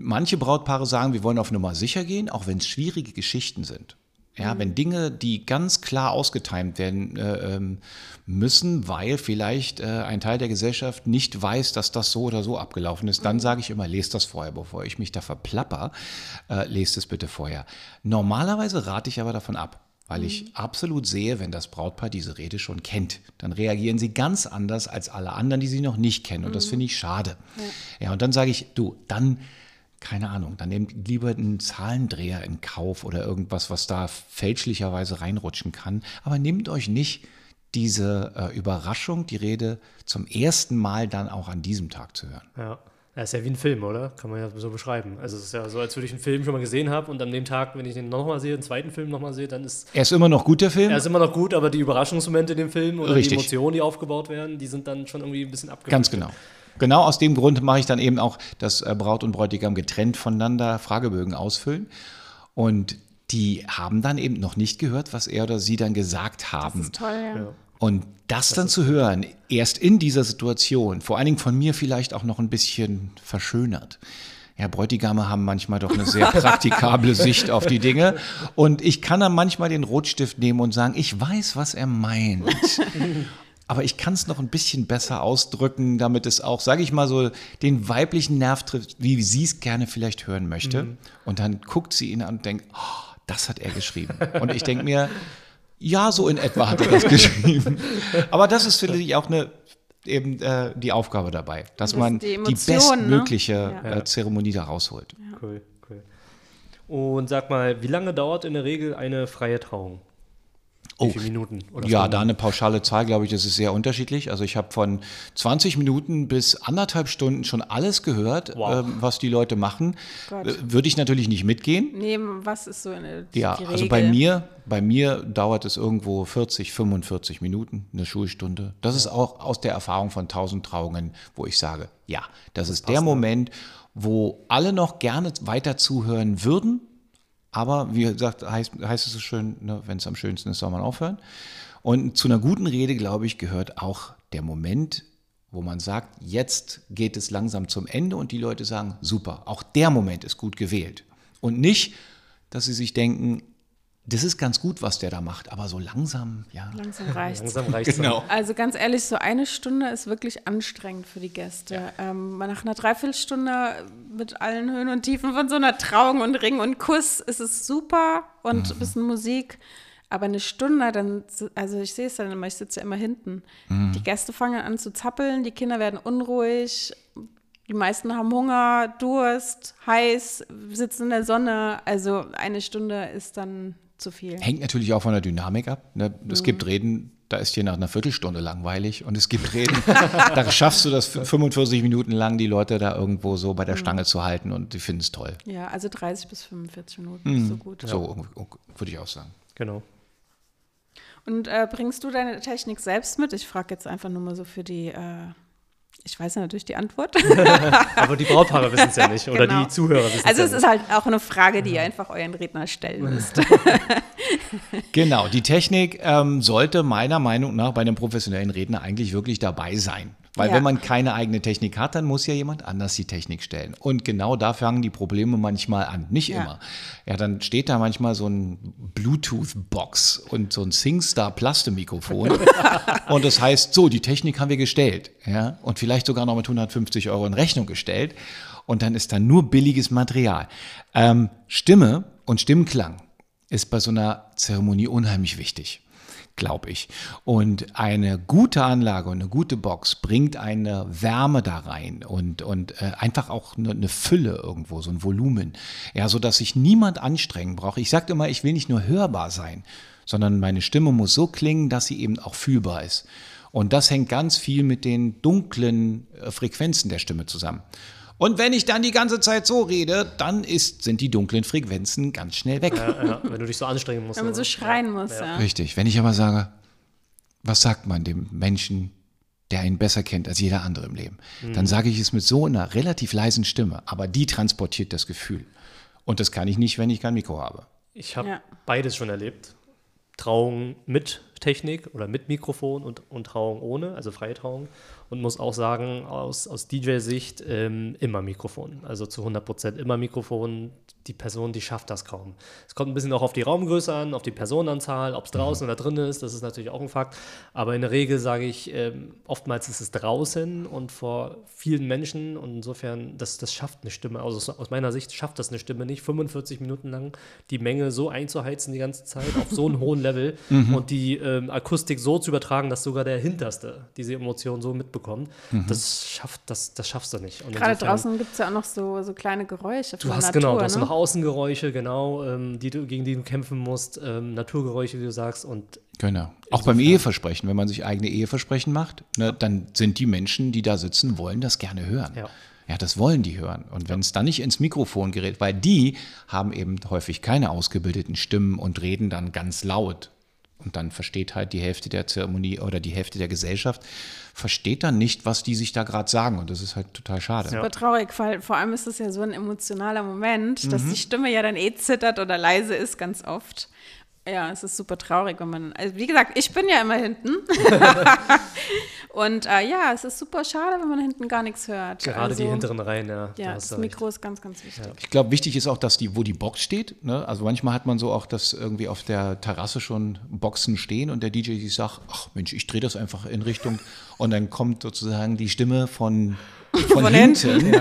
Speaker 3: Manche Brautpaare sagen, wir wollen auf Nummer sicher gehen, auch wenn es schwierige Geschichten sind. Ja, mhm. wenn Dinge, die ganz klar ausgetimt werden äh, ähm, müssen, weil vielleicht äh, ein Teil der Gesellschaft nicht weiß, dass das so oder so abgelaufen ist, dann mhm. sage ich immer, lest das vorher, bevor ich mich da verplapper, äh, lest es bitte vorher. Normalerweise rate ich aber davon ab, weil mhm. ich absolut sehe, wenn das Brautpaar diese Rede schon kennt, dann reagieren sie ganz anders als alle anderen, die sie noch nicht kennen. Und das mhm. finde ich schade. Ja. ja, und dann sage ich, du, dann keine Ahnung, dann nehmt lieber einen Zahlendreher in Kauf oder irgendwas, was da fälschlicherweise reinrutschen kann. Aber nehmt euch nicht diese äh, Überraschung, die Rede zum ersten Mal dann auch an diesem Tag zu hören.
Speaker 1: Ja. Ja, ist ja wie ein Film, oder? Kann man ja so beschreiben. Also es ist ja so, als würde ich einen Film schon mal gesehen haben und an dem Tag, wenn ich den nochmal sehe, einen zweiten Film nochmal sehe, dann ist...
Speaker 3: Er ist immer noch gut, der Film?
Speaker 1: Er ist immer noch gut, aber die Überraschungsmomente in dem Film oder Richtig. die Emotionen, die aufgebaut werden, die sind dann schon irgendwie ein bisschen abgewickelt.
Speaker 3: Ganz genau. Genau aus dem Grund mache ich dann eben auch, dass äh, Braut und Bräutigam getrennt voneinander Fragebögen ausfüllen. Und die haben dann eben noch nicht gehört, was er oder sie dann gesagt haben. Das
Speaker 2: ist toll, ja.
Speaker 3: Und das, das dann zu hören, erst in dieser Situation, vor allen Dingen von mir vielleicht auch noch ein bisschen verschönert. Ja, Bräutigame haben manchmal doch eine sehr [laughs] praktikable Sicht auf die Dinge. Und ich kann dann manchmal den Rotstift nehmen und sagen, ich weiß, was er meint [laughs] aber ich kann es noch ein bisschen besser ausdrücken, damit es auch, sage ich mal so, den weiblichen Nerv trifft, wie sie es gerne vielleicht hören möchte. Mhm. Und dann guckt sie ihn an und denkt, oh, das hat er geschrieben. Und ich denke mir, ja, so in etwa hat er das [laughs] geschrieben. Aber das ist vielleicht auch eine eben äh, die Aufgabe dabei, dass das man die, Emotion, die, ne? bestmögliche ne? ja. äh, Zeremonie da rausholt.
Speaker 1: Ja. Cool, cool. Und sag mal, wie lange dauert in der Regel eine freie Trauung? Wie
Speaker 3: Oh,
Speaker 1: viele Minuten? Oder
Speaker 3: Ja,
Speaker 1: Stunden?
Speaker 3: da eine pauschale Zahl, glaube ich, das ist sehr unterschiedlich. Also ich habe von 20 Minuten bis anderthalb Stunden schon alles gehört,
Speaker 1: Wow.
Speaker 3: ähm, was die Leute machen.
Speaker 2: Gott.
Speaker 3: Äh, Würde ich natürlich nicht mitgehen.
Speaker 2: Nee, was ist so eine
Speaker 3: Ja,
Speaker 2: die
Speaker 3: also bei mir, bei mir dauert es irgendwo 40, 45 Minuten, eine Schulstunde. Das ist auch aus der Erfahrung von 1000 Trauungen, wo ich sage, ja, das, ist der Moment, wo alle noch gerne weiter zuhören würden. Aber wie gesagt, heißt, heißt es so schön, ne, wenn es am schönsten ist, soll man aufhören. Und zu einer guten Rede, glaube ich, gehört auch der Moment, wo man sagt, jetzt geht es langsam zum Ende und die Leute sagen, super, auch der Moment ist gut gewählt. Und nicht, dass sie sich denken, das ist ganz gut, was der da macht, aber so langsam, ja.
Speaker 2: Langsam [laughs]
Speaker 1: reicht
Speaker 3: Genau.
Speaker 2: Also ganz ehrlich, so eine Stunde ist wirklich anstrengend für die Gäste. Ähm, nach einer Dreiviertelstunde mit allen Höhen und Tiefen von so einer Trauung und Ring und Kuss ist es super und
Speaker 3: Mhm.
Speaker 2: ein bisschen Musik. Aber eine Stunde, dann, also ich sehe es dann immer, ich sitze ja immer hinten.
Speaker 3: Mhm.
Speaker 2: Die Gäste fangen an zu zappeln, die Kinder werden unruhig, die meisten haben Hunger, Durst, heiß, sitzen in der Sonne. Also eine Stunde ist dann zu viel.
Speaker 3: Hängt natürlich auch von der Dynamik ab. Ne? Es gibt Reden, da ist dir nach einer Viertelstunde langweilig und es gibt Reden, [laughs] da schaffst du das 45 Minuten lang, die Leute da irgendwo so bei der Stange zu halten und die finden es toll.
Speaker 2: Ja, also 30 bis 45 Minuten
Speaker 3: Mhm.
Speaker 2: ist so gut.
Speaker 3: So irgendwie, würde ich auch sagen.
Speaker 1: Genau.
Speaker 2: Und äh, bringst du deine Technik selbst mit? Ich frage jetzt einfach nur mal so für die, äh, ich weiß ja natürlich die Antwort. [laughs]
Speaker 1: Aber die Brautpaare wissen es ja nicht oder
Speaker 2: Genau.
Speaker 1: die Zuhörer wissen
Speaker 2: Also
Speaker 1: ja
Speaker 2: es
Speaker 1: nicht.
Speaker 2: ist halt auch eine Frage, die ihr einfach euren Redner stellen [laughs] müsst. [laughs]
Speaker 3: Genau, die Technik ähm, sollte meiner Meinung nach bei einem professionellen Redner eigentlich wirklich dabei sein. Weil
Speaker 2: Ja.
Speaker 3: wenn man keine eigene Technik hat, dann muss ja jemand anders die Technik stellen. Und genau da fangen die Probleme manchmal an. Nicht
Speaker 2: Ja.
Speaker 3: immer. Ja, dann steht da manchmal so ein Bluetooth-Box und so ein SingStar-Plaste-Mikrofon. [laughs] und das heißt, so, die Technik haben wir gestellt. Ja, und vielleicht sogar noch mit 150 Euro in Rechnung gestellt. Und dann ist da nur billiges Material. Ähm, Stimme und Stimmklang ist bei so einer Zeremonie unheimlich wichtig, glaube ich. Und eine gute Anlage und eine gute Box bringt eine Wärme da rein und, und äh, einfach auch eine, eine Fülle irgendwo, so ein Volumen. Ja, so dass sich niemand anstrengen braucht. Ich sage immer, ich will nicht nur hörbar sein, sondern meine Stimme muss so klingen, dass sie eben auch fühlbar ist. Und das hängt ganz viel mit den dunklen äh, Frequenzen der Stimme zusammen. Und wenn ich dann die ganze Zeit so rede, dann ist, sind die dunklen Frequenzen ganz schnell weg.
Speaker 1: Ja, ja, wenn du dich so anstrengen musst.
Speaker 2: Wenn man so schreien muss, ja.
Speaker 3: Richtig. Wenn ich aber sage, was sagt man dem Menschen, der ihn besser kennt als jeder andere im Leben, dann sage ich es mit so einer relativ leisen Stimme, aber die transportiert das Gefühl. Und das kann ich nicht, wenn ich kein Mikro habe.
Speaker 1: Ich habe
Speaker 2: Ja.
Speaker 1: beides schon erlebt. Trauung mit Technik oder mit Mikrofon und, und Trauung ohne, also freie Trauung. Und muss auch sagen, aus, aus DJ-Sicht ähm, immer Mikrofon. Also zu 100 Prozent immer Mikrofon. Die Person, die schafft das kaum. Es kommt ein bisschen auch auf die Raumgröße an, auf die Personenanzahl, ob es draußen oder drin ist, das ist natürlich auch ein Fakt. Aber in der Regel sage ich, ähm, oftmals ist es draußen und vor vielen Menschen. Und insofern, das, das schafft eine Stimme. Also aus, meiner Sicht schafft das eine Stimme nicht, 45 Minuten lang die Menge so einzuheizen die ganze Zeit auf so einem hohen Level [laughs] und die ähm, Akustik so zu übertragen, dass sogar der Hinterste diese Emotion so mitbekommt. Das schafft, das, das schaffst du nicht. Und
Speaker 2: Gerade
Speaker 1: insofern-
Speaker 2: draußen gibt es ja auch noch so, so kleine Geräusche
Speaker 1: Du
Speaker 2: von
Speaker 1: hast
Speaker 2: Natur,
Speaker 1: genau, du hast
Speaker 2: ne?
Speaker 1: noch Außengeräusche, genau, ähm, die du, gegen die du kämpfen musst, ähm, Naturgeräusche, wie du sagst, und
Speaker 3: Genau. Auch beim Eheversprechen, wenn man sich eigene Eheversprechen macht, ne, dann sind die Menschen, die da sitzen, wollen das gerne hören.
Speaker 1: Ja.
Speaker 3: Ja, das wollen die hören. Und wenn es dann nicht ins Mikrofon gerät, weil die haben eben häufig keine ausgebildeten Stimmen und reden dann ganz laut. Und dann versteht halt die Hälfte der Zeremonie oder die Hälfte der Gesellschaft, versteht dann nicht, was die sich da gerade sagen. Und das ist halt total schade.
Speaker 2: Super traurig, weil vor allem ist es ja so ein emotionaler Moment,
Speaker 3: Mhm.
Speaker 2: dass die Stimme ja dann eh zittert oder leise ist, ganz oft. Ja, es ist super traurig, wenn man, also wie gesagt, ich bin ja immer hinten. [laughs] Und äh, ja, es ist super schade, wenn man hinten gar nichts hört.
Speaker 1: gerade
Speaker 2: also,
Speaker 1: die hinteren Reihen, ja. da
Speaker 2: Ja,
Speaker 1: hast
Speaker 2: das
Speaker 1: recht.
Speaker 2: Mikro ist ganz, ganz wichtig.
Speaker 3: Ich glaube, wichtig ist auch, dass die, wo die Box steht. Ne? Also manchmal hat man so auch, dass irgendwie auf der Terrasse schon Boxen stehen und der DJ sich sagt, ach Mensch, ich drehe das einfach in Richtung und dann kommt sozusagen die Stimme von [laughs] von,
Speaker 2: Von
Speaker 3: hinten,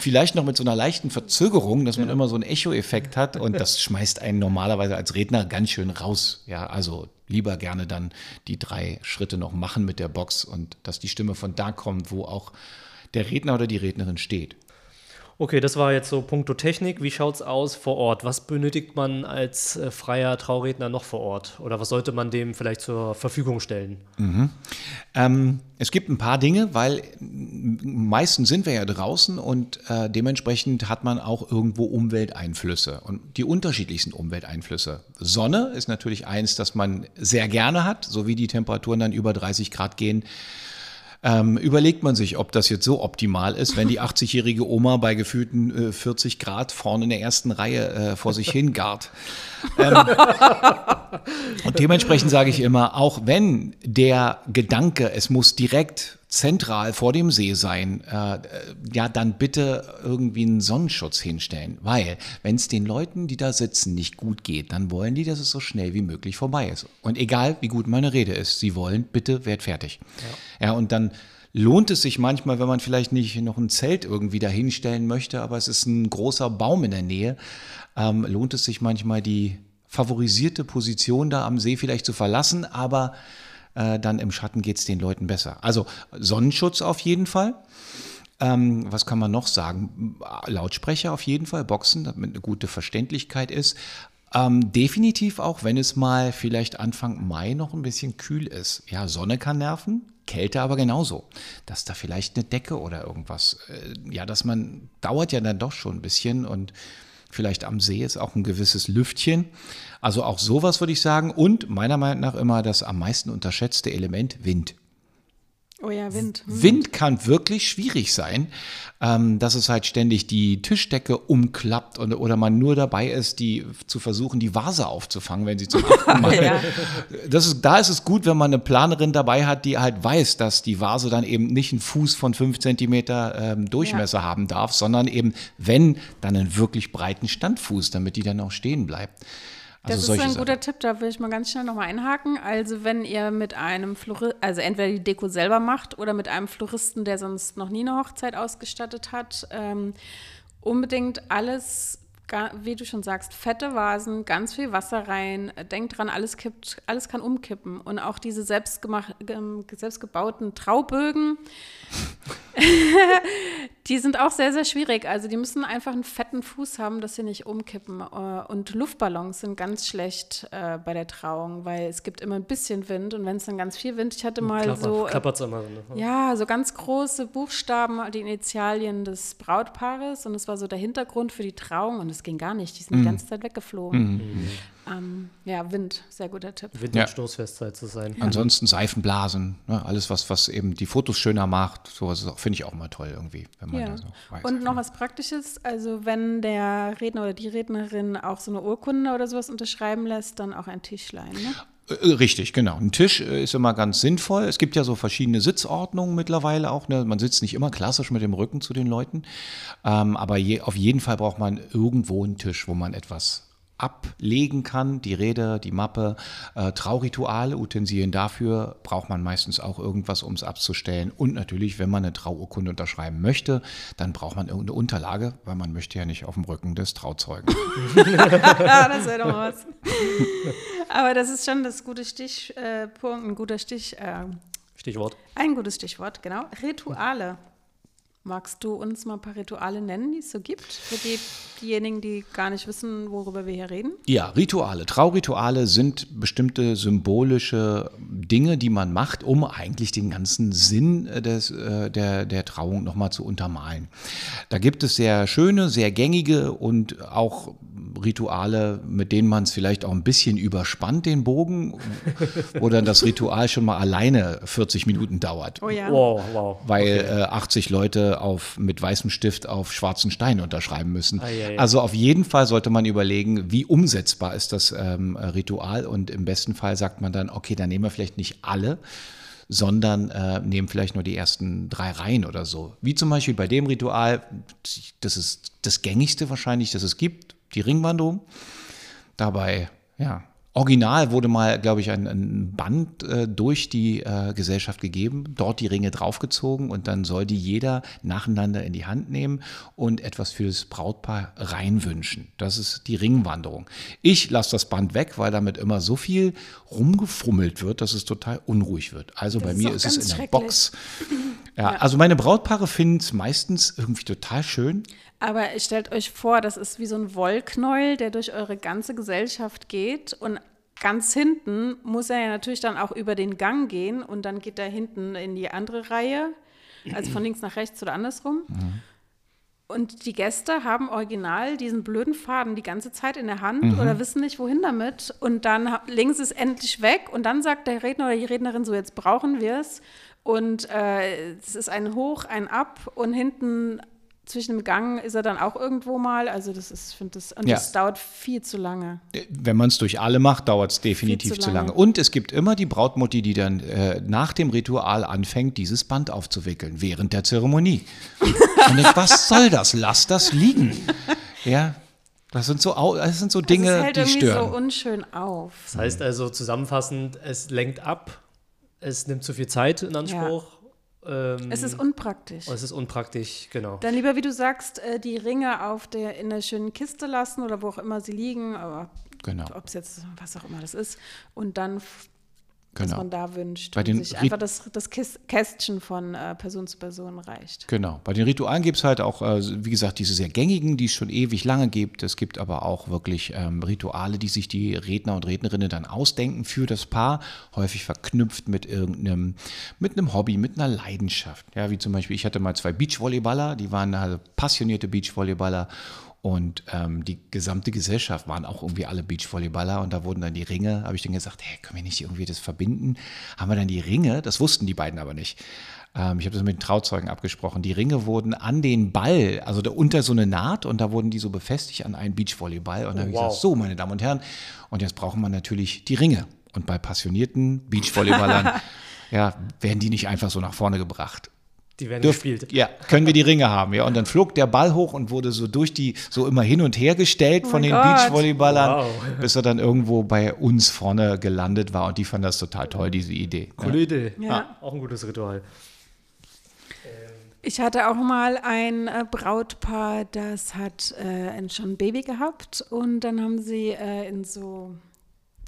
Speaker 3: vielleicht noch mit so einer leichten Verzögerung, dass man immer so einen Echo-Effekt hat und das schmeißt einen normalerweise als Redner ganz schön raus. Ja, also lieber gerne dann die drei Schritte noch machen mit der Box und dass die Stimme von da kommt, wo auch der Redner oder die Rednerin steht.
Speaker 1: Okay, das war jetzt so puncto Technik. Wie schaut es aus vor Ort? Was benötigt man als äh, freier Trauredner noch vor Ort? Oder was sollte man dem vielleicht zur Verfügung stellen?
Speaker 3: Mhm. Ähm, es gibt ein paar Dinge, weil meistens sind wir ja draußen und äh, dementsprechend hat man auch irgendwo Umwelteinflüsse und die unterschiedlichsten Umwelteinflüsse. Sonne ist natürlich eins, das man sehr gerne hat, so wie die Temperaturen dann über 30 Grad gehen ähm, überlegt man sich, ob das jetzt so optimal ist, wenn die 80-jährige Oma bei gefühlten äh, 40 Grad vorne in der ersten Reihe äh, vor sich hingart. Ähm, und dementsprechend sage ich immer, auch wenn der Gedanke, es muss direkt zentral vor dem See sein, äh, ja, dann bitte irgendwie einen Sonnenschutz hinstellen. Weil, wenn es den Leuten, die da sitzen, nicht gut geht, dann wollen die, dass es so schnell wie möglich vorbei ist. Und egal, wie gut meine Rede ist, sie wollen, bitte werd fertig. Ja, ja und dann lohnt es sich manchmal, wenn man vielleicht nicht noch ein Zelt irgendwie da hinstellen möchte, aber es ist ein großer Baum in der Nähe, ähm, lohnt es sich manchmal die favorisierte Position da am See vielleicht zu verlassen, aber äh, dann im Schatten geht es den Leuten besser. Also Sonnenschutz auf jeden Fall. Ähm, was kann man noch sagen? Lautsprecher auf jeden Fall, Boxen, damit eine gute Verständlichkeit ist. Ähm, definitiv auch, wenn es mal vielleicht Anfang Mai noch ein bisschen kühl ist. Ja, Sonne kann nerven, Kälte aber genauso. Dass da vielleicht eine Decke oder irgendwas, äh, ja, dass man, dauert ja dann doch schon ein bisschen und vielleicht am See ist auch ein gewisses Lüftchen. Also auch sowas würde ich sagen. Und meiner Meinung nach immer das am meisten unterschätzte Element Wind.
Speaker 2: Oh ja, Wind.
Speaker 3: Hm. Wind kann wirklich schwierig sein, ähm, dass es halt ständig die Tischdecke umklappt und, oder man nur dabei ist, die zu versuchen, die Vase aufzufangen, wenn sie zum [laughs] achten Mal. ja. das ist, da ist es gut, wenn man eine Planerin dabei hat, die halt weiß, dass die Vase dann eben nicht einen Fuß von fünf Zentimeter ähm, Durchmesser ja. haben darf, sondern eben, wenn, dann einen wirklich breiten Standfuß, damit die dann auch stehen bleibt.
Speaker 2: Also das ist ein Sachen. guter Tipp, da will ich mal ganz schnell nochmal einhaken. Also wenn ihr mit einem Florist, also entweder die Deko selber macht oder mit einem Floristen, der sonst noch nie eine Hochzeit ausgestattet hat, ähm, unbedingt alles wie du schon sagst, fette Vasen, ganz viel Wasser rein. Denkt dran, alles kippt, alles kann umkippen. Und auch diese selbstgebauten Traubögen, [laughs] die sind auch sehr, sehr schwierig. Also die müssen einfach einen fetten Fuß haben, dass sie nicht umkippen. Äh, und Luftballons sind ganz schlecht äh, bei der Trauung, weil es gibt immer ein bisschen Wind. Und wenn es dann ganz viel Wind, ich hatte mal Klapper, so.
Speaker 1: Klappert's immer. Ne?
Speaker 2: Ja, so ganz große Buchstaben, die Initialien des Brautpaares. Und das war so der Hintergrund für die Trauung. Und das ging gar nicht. Die sind mhm. die ganze Zeit weggeflogen. Mhm. Ähm, ja, Wind, sehr guter Tipp.
Speaker 1: Wind- und ja. Stoßfestzeit zu sein.
Speaker 3: Ja. Ansonsten Seifenblasen, ne? alles, was, was eben die Fotos schöner macht. Sowas finde ich auch mal toll irgendwie, wenn man
Speaker 2: ja. da so weiß. Und noch was Praktisches, also wenn der Redner oder die Rednerin auch so eine Urkunde oder sowas unterschreiben lässt, dann auch ein Tischlein, ne?
Speaker 3: Äh, richtig, genau. Ein Tisch äh, ist immer ganz sinnvoll. Es gibt ja so verschiedene Sitzordnungen mittlerweile auch. Ne? Man sitzt nicht immer klassisch mit dem Rücken zu den Leuten. Ähm, aber je, auf jeden Fall braucht man irgendwo einen Tisch, wo man etwas ablegen kann, die Rede, die Mappe, äh, Traurituale, Utensilien dafür braucht man meistens auch irgendwas, um es abzustellen. Und natürlich, wenn man eine Trauurkunde unterschreiben möchte, dann braucht man irgendeine Unterlage, weil man möchte ja nicht auf dem Rücken des Trauzeugen. [laughs]
Speaker 2: ja, das wäre doch was. Aber das ist schon das gute Stichpunkt, ein guter Stich. Äh,
Speaker 1: Stichwort.
Speaker 2: Ein gutes Stichwort, genau. Rituale. Magst du uns mal ein paar Rituale nennen, die es so gibt, für die, diejenigen, die gar nicht wissen, worüber wir hier reden?
Speaker 3: Ja, Rituale. Traurituale sind bestimmte symbolische Dinge, die man macht, um eigentlich den ganzen Sinn des, äh, der, der Trauung nochmal zu untermalen. Da gibt es sehr schöne, sehr gängige und auch Rituale, mit denen man es vielleicht auch ein bisschen überspannt, den Bogen, wo dann das Ritual schon mal alleine 40 Minuten dauert.
Speaker 2: Oh ja.
Speaker 1: Wow, wow.
Speaker 3: Weil okay. äh, 80 Leute auf, mit weißem Stift auf schwarzen Stein unterschreiben müssen. Ah, ja, ja. Also auf jeden Fall sollte man überlegen, wie umsetzbar ist das ähm, Ritual und im besten Fall sagt man dann, okay, dann nehmen wir vielleicht nicht alle, sondern äh, nehmen vielleicht nur die ersten drei Reihen oder so. Wie zum Beispiel bei dem Ritual, das ist das gängigste wahrscheinlich, das es gibt, die Ringwanderung. Dabei, ja, Original wurde mal, glaube ich, ein, ein Band äh, durch die äh, Gesellschaft gegeben, dort die Ringe draufgezogen und dann soll die jeder nacheinander in die Hand nehmen und etwas für das Brautpaar reinwünschen. Das ist die Ringwanderung. Ich lasse das Band weg, weil damit immer so viel rumgefummelt wird, dass es total unruhig wird. Also das bei mir ist es in der Box. [laughs] Ja, ja, also meine Brautpaare finden es meistens irgendwie total schön.
Speaker 2: Aber stellt euch vor, das ist wie so ein Wollknäuel, der durch eure ganze Gesellschaft geht und ganz hinten muss er ja natürlich dann auch über den Gang gehen und dann geht er hinten in die andere Reihe, also von links nach rechts oder andersrum.
Speaker 3: Mhm.
Speaker 2: Und die Gäste haben original diesen blöden Faden die ganze Zeit in der Hand
Speaker 3: Mhm.
Speaker 2: oder wissen nicht, wohin damit. Und dann sie es endlich weg und dann sagt der Redner oder die Rednerin so, jetzt brauchen wir es. Und äh, es ist ein Hoch, ein Ab und hinten zwischen dem Gang ist er dann auch irgendwo mal. Also das ist, ich finde das, und
Speaker 3: Ja.
Speaker 2: das dauert viel zu lange.
Speaker 3: Wenn man es durch alle macht, dauert es definitiv zu
Speaker 2: zu
Speaker 3: lange.
Speaker 2: lange.
Speaker 3: Und es gibt immer die Brautmutti, die dann äh, nach dem Ritual anfängt, dieses Band aufzuwickeln, während der Zeremonie. [laughs] Und ich, was soll das? Lass das liegen. Ja, das sind so, das sind so
Speaker 2: Also
Speaker 3: Dinge,
Speaker 2: es hält
Speaker 3: die
Speaker 2: irgendwie
Speaker 3: stören.
Speaker 2: so unschön auf.
Speaker 1: Das heißt also zusammenfassend, es lenkt ab, es nimmt zu viel Zeit in Anspruch. Ähm,
Speaker 2: Es ist unpraktisch.
Speaker 1: es ist unpraktisch, genau.
Speaker 2: Dann lieber, wie du sagst, äh, die Ringe auf der, in der schönen Kiste lassen oder wo auch immer sie liegen, aber
Speaker 3: Genau.
Speaker 2: ob es jetzt, was auch immer das ist, und dann, f- was
Speaker 3: Genau.
Speaker 2: man da wünscht.
Speaker 3: Bei den
Speaker 2: sich einfach das, das Kästchen von äh, Person zu Person reicht.
Speaker 3: Genau. Bei den Ritualen gibt es halt auch, äh, wie gesagt, diese sehr gängigen, die es schon ewig lange gibt. Es gibt aber auch wirklich ähm, Rituale, die sich die Redner und Rednerinnen dann ausdenken für das Paar, häufig verknüpft mit irgendeinem, mit einem Hobby, mit einer Leidenschaft. Ja, wie zum Beispiel, ich hatte mal zwei Beachvolleyballer, die waren also passionierte Beachvolleyballer. Und ähm, die gesamte Gesellschaft waren auch irgendwie alle Beachvolleyballer und da wurden dann die Ringe, habe ich dann gesagt, hey, können wir nicht irgendwie das verbinden? Haben wir dann die Ringe, das wussten die beiden aber nicht. Ähm, ich habe das mit den Trauzeugen abgesprochen. Die Ringe wurden an den Ball, also da unter so eine Naht und da wurden die so befestigt an einen Beachvolleyball. Und dann habe ich
Speaker 1: wow.
Speaker 3: gesagt, so, meine Damen und Herren, und jetzt braucht man natürlich die Ringe. Und bei passionierten Beachvolleyballern, [laughs] ja, werden die nicht einfach so nach vorne gebracht.
Speaker 1: Die werden
Speaker 3: Dürf-
Speaker 1: gespielt.
Speaker 3: Ja, können wir die Ringe haben, ja. Und dann flog der Ball hoch und wurde so durch die, so immer hin und her gestellt von
Speaker 2: mein
Speaker 3: den
Speaker 2: Gott.
Speaker 3: Beachvolleyballern,
Speaker 1: Wow.
Speaker 3: bis er dann irgendwo bei uns vorne gelandet war. Und die fanden das total toll, diese Idee.
Speaker 1: Coole Idee.
Speaker 2: Ja.
Speaker 1: Auch ein gutes Ritual.
Speaker 2: Ich hatte auch mal ein äh, Brautpaar, das hat äh, schon ein Baby gehabt und dann haben sie äh, in so,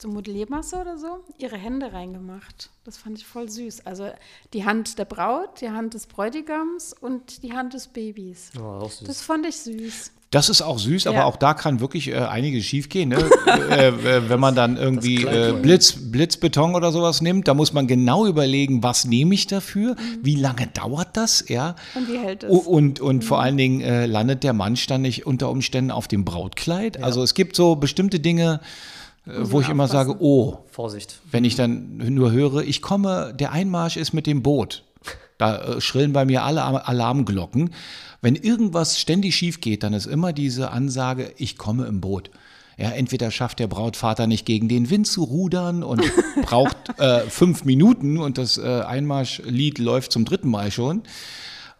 Speaker 2: so Modelliermasse oder so ihre Hände reingemacht. Das fand ich voll süß. Also die Hand der Braut, die Hand des Bräutigams und die Hand des Babys.
Speaker 1: Ja, auch süß.
Speaker 2: Das fand ich süß.
Speaker 3: Das ist auch süß, aber
Speaker 2: Ja.
Speaker 3: auch da kann wirklich äh, einiges schiefgehen. Ne? [laughs] äh, äh, wenn man dann irgendwie äh, Blitz, Blitzbeton oder sowas nimmt, da muss man genau überlegen, was nehme ich dafür, wie lange dauert das, ja.
Speaker 2: Und wie hält es?
Speaker 3: Und, und vor allen Dingen äh, landet der Mann dann nicht unter Umständen auf dem Brautkleid. Also es gibt so bestimmte Dinge, wo ich immer sage, oh,
Speaker 1: Vorsicht.
Speaker 3: wenn ich dann nur höre, ich komme, der Einmarsch ist mit dem Boot. Da äh, schrillen bei mir alle Alarmglocken. Wenn irgendwas ständig schief geht, dann ist immer diese Ansage, ich komme im Boot. Ja, entweder schafft der Brautvater nicht gegen den Wind zu rudern und [laughs] braucht äh, fünf Minuten und das äh, Einmarschlied läuft zum dritten Mal schon.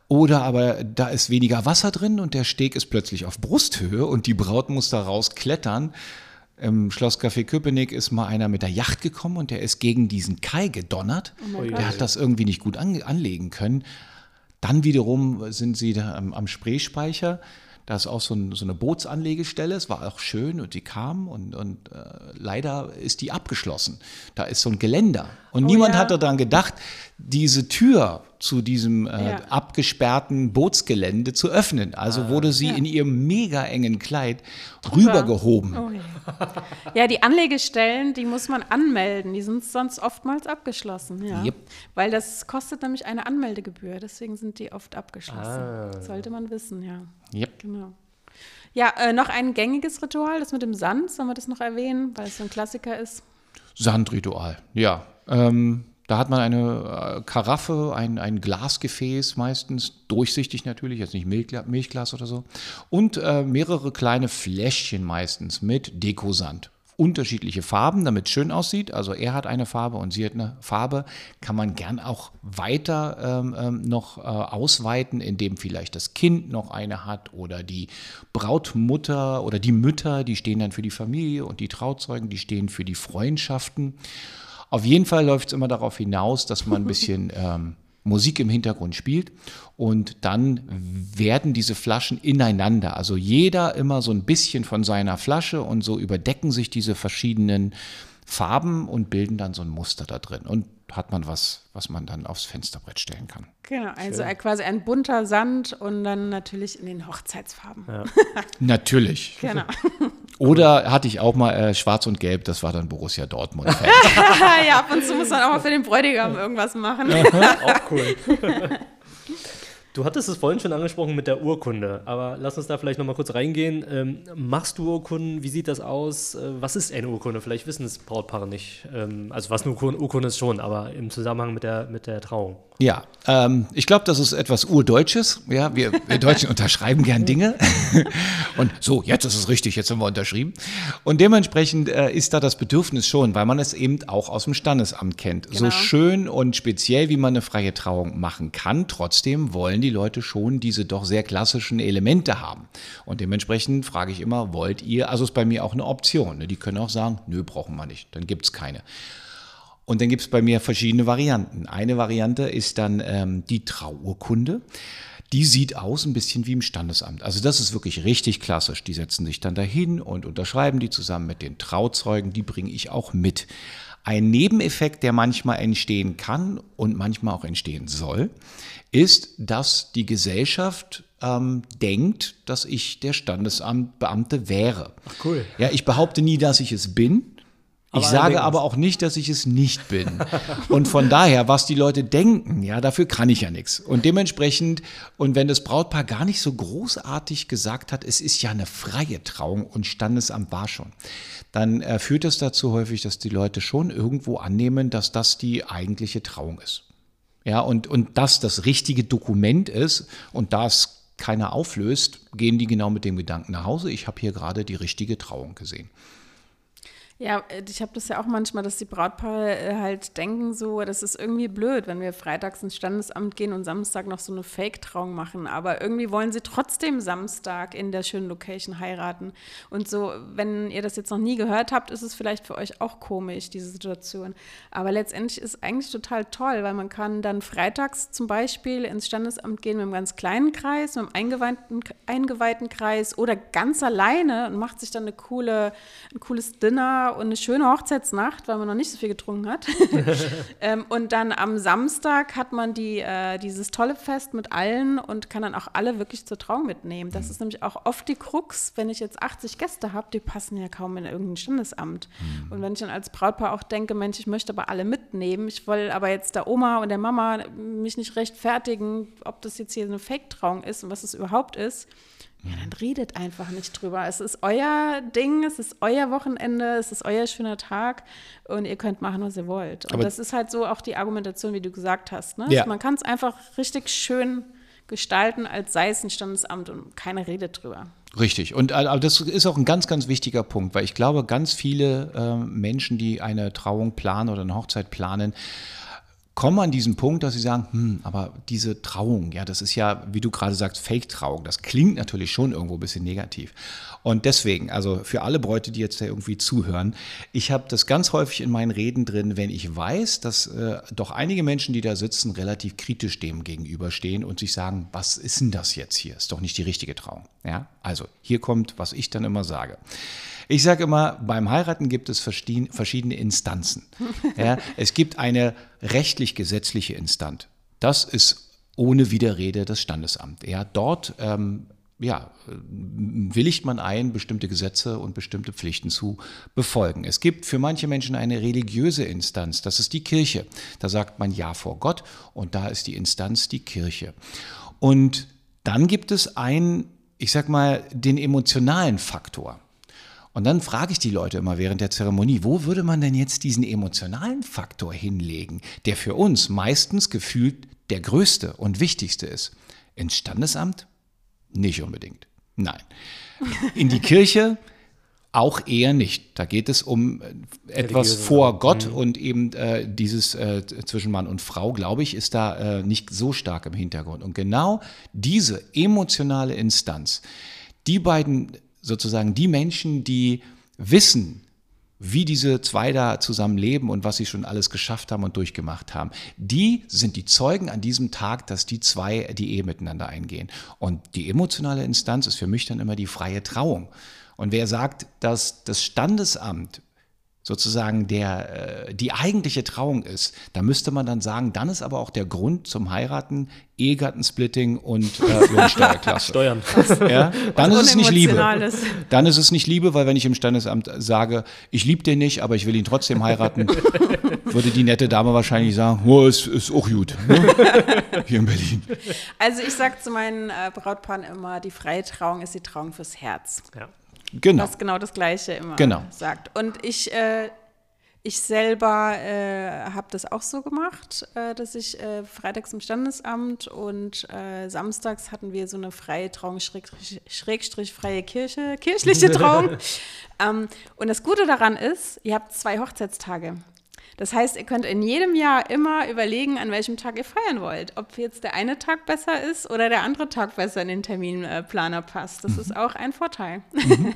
Speaker 3: Oder aber da ist weniger Wasser drin und der Steg ist plötzlich auf Brusthöhe und die Braut muss da rausklettern. Im Schlosscafé Köpenick ist mal einer mit der Yacht gekommen und der ist gegen diesen Kai gedonnert.
Speaker 1: Ui.
Speaker 3: der hat das irgendwie nicht gut an, anlegen können. Dann wiederum sind sie da am, am Spreespeicher. Da ist auch so, ein, so eine Bootsanlegestelle. Es war auch schön und die kamen und, und äh, leider ist die abgeschlossen. Da ist so ein Geländer. Und
Speaker 2: Oh
Speaker 3: niemand
Speaker 2: ja.
Speaker 3: hat daran gedacht, diese Tür zu diesem äh,
Speaker 2: Ja.
Speaker 3: abgesperrten Bootsgelände zu öffnen. Also wurde sie
Speaker 2: Ja.
Speaker 3: in ihrem mega engen Kleid rübergehoben.
Speaker 2: Oh je. Ja, die Anlegestellen, die muss man anmelden. Die sind sonst oftmals abgeschlossen. Ja.
Speaker 3: Yep.
Speaker 2: Weil das kostet nämlich eine Anmeldegebühr. Deswegen sind die oft abgeschlossen.
Speaker 1: Ah.
Speaker 2: Sollte man wissen, ja.
Speaker 3: Yep.
Speaker 2: Genau. Ja, äh, noch ein gängiges Ritual, das mit dem Sand. Sollen wir das noch erwähnen, weil es so ein Klassiker ist?
Speaker 3: Sandritual, ja. Ähm, da hat man eine äh, Karaffe, ein, ein Glasgefäß meistens, durchsichtig natürlich, jetzt nicht Milchgla Milchglas oder so, und äh, mehrere kleine Fläschchen meistens mit Dekosand. Unterschiedliche Farben, damit es schön aussieht. Also er hat eine Farbe und sie hat eine Farbe. Kann man gern auch weiter ähm, ähm, noch äh, ausweiten, indem vielleicht das Kind noch eine hat oder die Brautmutter oder die Mütter, die stehen dann für die Familie und die Trauzeugen, die stehen für die Freundschaften. Auf jeden Fall läuft es immer darauf hinaus, dass man ein [laughs] bisschen ähm, Musik im Hintergrund spielt und dann werden diese Flaschen ineinander, also jeder immer so ein bisschen von seiner Flasche und so überdecken sich diese verschiedenen Farben und bilden dann so ein Muster da drin. Und hat man was, was man dann aufs Fensterbrett stellen kann.
Speaker 2: Genau, also Schön. quasi ein bunter Sand und dann natürlich in den Hochzeitsfarben. Ja. [laughs]
Speaker 3: natürlich. Genau. [laughs] Oder hatte ich auch mal äh, Schwarz und Gelb, das war dann Borussia Dortmund. [laughs]
Speaker 2: ja, ab und zu muss man auch mal für den Bräutigam irgendwas machen.
Speaker 1: auch cool. Du hattest es vorhin schon angesprochen mit der Urkunde, aber lass uns da vielleicht nochmal kurz reingehen. Ähm, machst du Urkunden? Wie sieht das aus? Äh, was ist eine Urkunde? Vielleicht wissen es Brautpaare nicht. Ähm, also was eine Urkunde ist schon, aber im Zusammenhang mit der, mit der Trauung.
Speaker 3: Ja, ähm, ich glaube, das ist etwas Urdeutsches. Ja, wir, wir Deutschen [laughs] unterschreiben gern Dinge. [laughs] Und so, jetzt ist es richtig, jetzt haben wir unterschrieben. Und dementsprechend äh, ist da das Bedürfnis schon, weil man es eben auch aus dem Standesamt kennt. Genau. So schön und speziell, wie man eine freie Trauung machen kann, trotzdem wollen die Leute schon diese doch sehr klassischen Elemente haben. Und dementsprechend frage ich immer, wollt ihr, also ist bei mir auch eine Option. Ne? Die können auch sagen, nö, brauchen wir nicht, dann gibt es keine. Und dann gibt es bei mir verschiedene Varianten. Eine Variante ist dann ähm, die Trauurkunde. Die sieht aus ein bisschen wie im Standesamt. Also das ist wirklich richtig klassisch. Die setzen sich dann dahin und unterschreiben die zusammen mit den Trauzeugen. Die bringe ich auch mit. Ein Nebeneffekt, der manchmal entstehen kann und manchmal auch entstehen soll, ist, dass die Gesellschaft ähm, denkt, dass ich der Standesamtbeamte wäre.
Speaker 1: Ach cool.
Speaker 3: Ja, ich behaupte nie, dass ich es bin. Ich sage aber auch nicht, dass ich es nicht bin. Und von [laughs] daher, was die Leute denken, ja, dafür kann ich ja nichts. Und dementsprechend, und wenn das Brautpaar gar nicht so großartig gesagt hat, es ist ja eine freie Trauung und Standesamt war schon, dann äh, führt es dazu häufig, dass die Leute schon irgendwo annehmen, dass das die eigentliche Trauung ist. Ja, und, und das das richtige Dokument ist und das keiner auflöst, gehen die genau mit dem Gedanken nach Hause, ich habe hier gerade die richtige Trauung gesehen.
Speaker 2: Ja, äh, ich habe das ja auch manchmal, dass die Brautpaare äh, halt denken so, das ist irgendwie blöd, wenn wir freitags ins Standesamt gehen und Samstag noch so eine Fake-Trauung machen. Aber irgendwie wollen sie trotzdem Samstag in der schönen Location heiraten. Und so, wenn ihr das jetzt noch nie gehört habt, ist es vielleicht für euch auch komisch, diese Situation. Aber letztendlich ist es eigentlich total toll, weil man kann dann freitags zum Beispiel ins Standesamt gehen mit einem ganz kleinen Kreis, mit einem eingeweihten, eingeweihten Kreis oder ganz alleine und macht sich dann eine coole, ein cooles Dinner und eine schöne Hochzeitsnacht, weil man noch nicht so viel getrunken hat. [laughs] ähm, und dann am Samstag hat man die, äh, dieses tolle Fest mit allen und kann dann auch alle wirklich zur Trauung mitnehmen. Das ist nämlich auch oft die Krux, wenn ich jetzt 80 Gäste habe, die passen ja kaum in irgendein Standesamt. Mhm. Und wenn ich dann als Brautpaar auch denke, Mensch, ich möchte aber alle mitnehmen, ich will aber jetzt der Oma und der Mama mich nicht rechtfertigen, ob das jetzt hier eine Fake-Trauung ist und was es überhaupt ist, ja, dann redet einfach nicht drüber. Es ist euer Ding, es ist euer Wochenende, es ist euer schöner Tag und ihr könnt machen, was ihr wollt. Und Aber das ist halt so auch die Argumentation, wie du gesagt hast. Ne? Ja. Man kann es einfach richtig schön gestalten, als sei es ein Standesamt und keiner redet drüber.
Speaker 3: Richtig. Und aber das ist auch ein ganz, ganz wichtiger Punkt, weil ich glaube, ganz viele äh, Menschen, die eine Trauung planen oder eine Hochzeit planen, kommen an diesen Punkt, dass sie sagen, hm, aber diese Trauung, ja, das ist ja, wie du gerade sagst, Fake-Trauung. Das klingt natürlich schon irgendwo ein bisschen negativ. Und deswegen, also für alle Bräute, die jetzt da irgendwie zuhören, ich habe das ganz häufig in meinen Reden drin, wenn ich weiß, dass äh, doch einige Menschen, die da sitzen, relativ kritisch dem gegenüberstehen und sich sagen, was ist denn das jetzt hier? Ist doch nicht die richtige Trauung. Ja, also hier kommt, was ich dann immer sage. Ich sage immer, beim Heiraten gibt es verschiedene Instanzen. [laughs] Ja, es gibt eine rechtlich-gesetzliche Instanz. Das ist ohne Widerrede das Standesamt. Ja, dort ähm, ja, willigt man ein, bestimmte Gesetze und bestimmte Pflichten zu befolgen. Es gibt für manche Menschen eine religiöse Instanz, das ist die Kirche. Da sagt man Ja vor Gott und da ist die Instanz die Kirche. Und dann gibt es einen, ich sag mal, den emotionalen Faktor. Und dann frage ich die Leute immer während der Zeremonie, wo würde man denn jetzt diesen emotionalen Faktor hinlegen, der für uns meistens gefühlt der größte und wichtigste ist? Ins Standesamt? Nicht unbedingt. Nein. In die Kirche? Auch eher nicht. Da geht es um äh, etwas vor Gott mhm. und eben äh, dieses äh, zwischen Mann und Frau, glaube ich, ist da äh, nicht so stark im Hintergrund. Und genau diese emotionale Instanz, die beiden sozusagen die Menschen, die wissen, wie diese zwei da zusammen leben und was sie schon alles geschafft haben und durchgemacht haben. Die sind die Zeugen an diesem Tag, dass die zwei die Ehe miteinander eingehen. Und die emotionale Instanz ist für mich dann immer die freie Trauung. Und wer sagt, dass das Standesamt sozusagen der, äh, die eigentliche Trauung ist, da müsste man dann sagen, dann ist aber auch der Grund zum Heiraten Ehegattensplitting und äh, [laughs] Lohnsteuerklasse.
Speaker 1: Steuern.
Speaker 3: Ja? Dann ist es nicht Liebe. Dann ist es nicht Liebe, weil wenn ich im Standesamt sage, ich liebe den nicht, aber ich will ihn trotzdem heiraten, [laughs] würde die nette Dame wahrscheinlich sagen, oh, ist, ist auch gut. Ne? [laughs] Hier in Berlin.
Speaker 2: Also ich sage zu meinen äh, Brautpaaren immer, die freie Trauung ist die Trauung fürs Herz.
Speaker 1: Ja.
Speaker 3: Genau.
Speaker 2: Was genau das Gleiche immer
Speaker 3: Genau.
Speaker 2: sagt. Und ich, äh, ich selber äh, habe das auch so gemacht, äh, dass ich äh, freitags im Standesamt und äh, samstags hatten wir so eine freie Trauung, Schrägstrich, Schrägstrich freie Kirche, kirchliche [laughs] Trauung. ähm, und das Gute daran ist, ihr habt zwei Hochzeitstage. Das heißt, ihr könnt in jedem Jahr immer überlegen, an welchem Tag ihr feiern wollt. Ob jetzt der eine Tag besser ist oder der andere Tag besser in den Terminplaner passt. Das ist auch ein Vorteil. [laughs]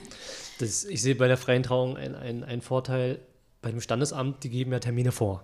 Speaker 1: Das, ich sehe bei der freien Trauung einen ein Vorteil. Bei dem Standesamt, die geben ja Termine vor.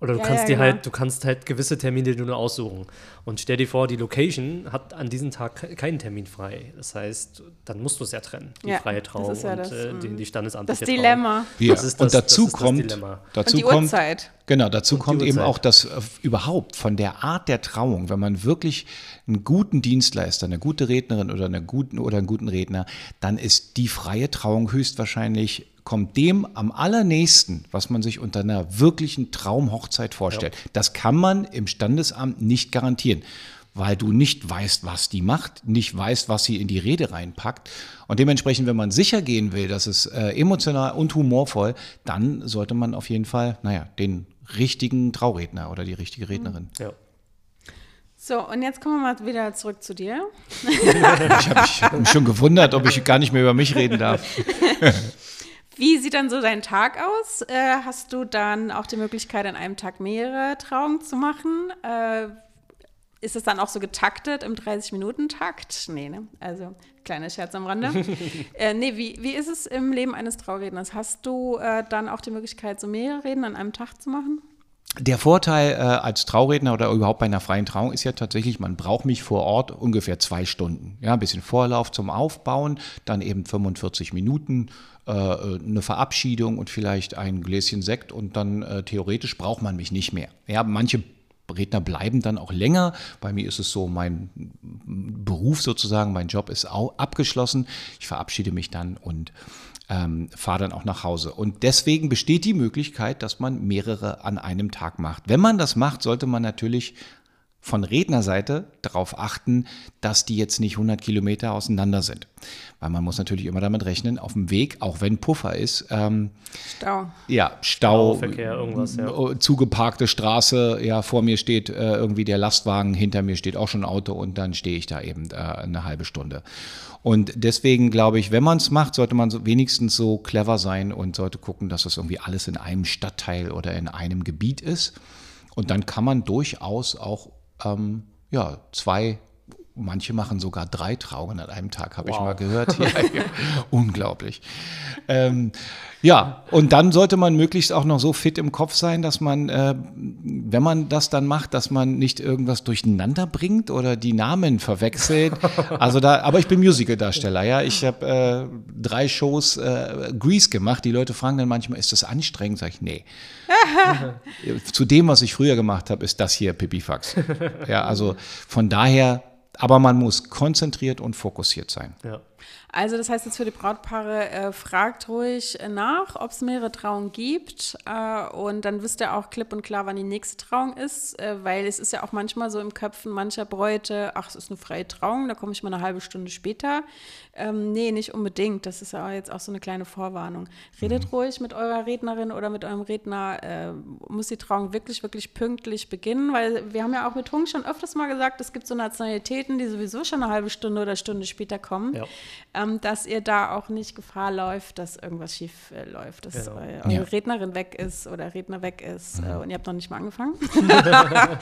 Speaker 1: Oder du
Speaker 2: Ja,
Speaker 1: kannst
Speaker 2: ja,
Speaker 1: dir
Speaker 2: genau.
Speaker 1: halt, du kannst halt gewisse Termine dir nur aussuchen. Und stell dir vor, die Location hat an diesem Tag ke- keinen Termin frei. Das heißt, dann musst du es ja trennen, die
Speaker 2: Ja,
Speaker 1: freie
Speaker 2: das
Speaker 1: Trauung
Speaker 2: ist ja
Speaker 1: und
Speaker 2: das,
Speaker 1: äh, die,
Speaker 2: mm.
Speaker 1: die standesamtliche
Speaker 2: Das
Speaker 1: Trauung.
Speaker 2: Dilemma.
Speaker 3: Ja.
Speaker 1: Das ist
Speaker 3: und
Speaker 1: das-
Speaker 3: dazu
Speaker 1: das ist das
Speaker 3: kommt,
Speaker 1: Dilemma.
Speaker 3: dazu
Speaker 2: Und die
Speaker 3: kommt,
Speaker 2: Uhrzeit.
Speaker 3: Genau, dazu
Speaker 1: Und
Speaker 3: kommt eben auch, dass äh, überhaupt von der Art der Trauung, wenn man wirklich einen guten Dienstleister, eine gute Rednerin oder, eine guten, oder einen guten Redner, dann ist die freie Trauung höchstwahrscheinlich, kommt dem am allernächsten, was man sich unter einer wirklichen Traumhochzeit vorstellt. Das kann man im Standesamt nicht garantieren weil du nicht weißt, was die macht, nicht weißt, was sie in die Rede reinpackt. Und dementsprechend, wenn man sicher gehen will, dass es äh, emotional und humorvoll, dann sollte man auf jeden Fall, naja, den richtigen Trauredner oder die richtige Rednerin.
Speaker 1: Ja.
Speaker 2: So, und jetzt kommen wir mal wieder zurück zu dir. [laughs]
Speaker 3: Ich habe mich, hab mich schon gewundert, ob ich gar nicht mehr über mich reden darf. [laughs]
Speaker 2: Wie sieht dann so dein Tag aus? Äh, hast du dann auch die Möglichkeit, an einem Tag mehrere Trauungen zu machen? Äh, ist es dann auch so getaktet im 30-Minuten-Takt? Nee, ne? Also, kleiner Scherz am Rande. [laughs] äh, nee, wie, wie ist es im Leben eines Trauredners? Hast du äh, dann auch die Möglichkeit, so mehrere Reden an einem Tag zu machen?
Speaker 3: Der Vorteil äh, als Trauredner oder überhaupt bei einer freien Trauung ist ja tatsächlich, man braucht mich vor Ort ungefähr zwei Stunden. Ja, ein bisschen Vorlauf zum Aufbauen, dann eben 45 Minuten, eine Verabschiedung und vielleicht ein Gläschen Sekt und dann äh, theoretisch braucht man mich nicht mehr. Ja, manche Redner bleiben dann auch länger. Bei mir ist es so, mein Beruf sozusagen, mein Job ist au- abgeschlossen. Ich verabschiede mich dann und ähm, fahre dann auch nach Hause. Und deswegen besteht die Möglichkeit, dass man mehrere an einem Tag macht. Wenn man das macht, sollte man natürlich von Rednerseite darauf achten, dass die jetzt nicht 100 Kilometer auseinander sind. Weil man muss natürlich immer damit rechnen, auf dem Weg, auch wenn Puffer ist, ähm,
Speaker 2: Stau.
Speaker 3: ja, Stau,
Speaker 1: Stauverkehr, irgendwas, ja.
Speaker 3: zugeparkte Straße, ja, vor mir steht äh, irgendwie der Lastwagen, hinter mir steht auch schon ein Auto und dann stehe ich da eben äh, eine halbe Stunde. Und deswegen glaube ich, wenn man es macht, sollte man so wenigstens so clever sein und sollte gucken, dass das irgendwie alles in einem Stadtteil oder in einem Gebiet ist. Und dann kann man durchaus auch ähm, ja, zwei, manche machen sogar drei Trauungen an einem Tag, habe ich
Speaker 1: Wow.
Speaker 3: mal gehört. [laughs] Ja, ja. Unglaublich. Ähm, ja, und dann sollte man möglichst auch noch so fit im Kopf sein, dass man, äh, wenn man das dann macht, dass man nicht irgendwas durcheinander bringt oder die Namen verwechselt. Also da, aber ich bin Musicaldarsteller, ja. Ich habe äh, drei Shows äh, Grease gemacht. Die Leute fragen dann manchmal, ist das anstrengend? Sag ich, nee. [laughs] Zu dem, was ich früher gemacht habe, ist das hier Pipifax. Ja, also von daher, aber man muss konzentriert und fokussiert sein.
Speaker 1: Ja.
Speaker 2: Also das heißt jetzt für die Brautpaare, äh, fragt ruhig äh, nach, ob es mehrere Trauungen gibt äh, und dann wisst ihr auch klipp und klar, wann die nächste Trauung ist, äh, weil es ist ja auch manchmal so im Köpfen mancher Bräute, ach, es ist eine freie Trauung, da komme ich mal eine halbe Stunde später. Ähm, nee, nicht unbedingt, das ist ja jetzt auch so eine kleine Vorwarnung. Redet ruhig mit eurer Rednerin oder mit eurem Redner, äh, muss die Trauung wirklich, wirklich pünktlich beginnen, weil wir haben ja auch mit Hung schon öfters mal gesagt, es gibt so Nationalitäten, die sowieso schon eine halbe Stunde oder Stunde später kommen
Speaker 1: Ja.
Speaker 2: Ähm, dass ihr da auch nicht Gefahr läuft, dass irgendwas schief äh, läuft, dass
Speaker 1: Genau.
Speaker 2: äh, eure
Speaker 3: Ja.
Speaker 2: Rednerin weg ist oder Redner weg ist äh, und ihr habt noch nicht mal angefangen. [laughs]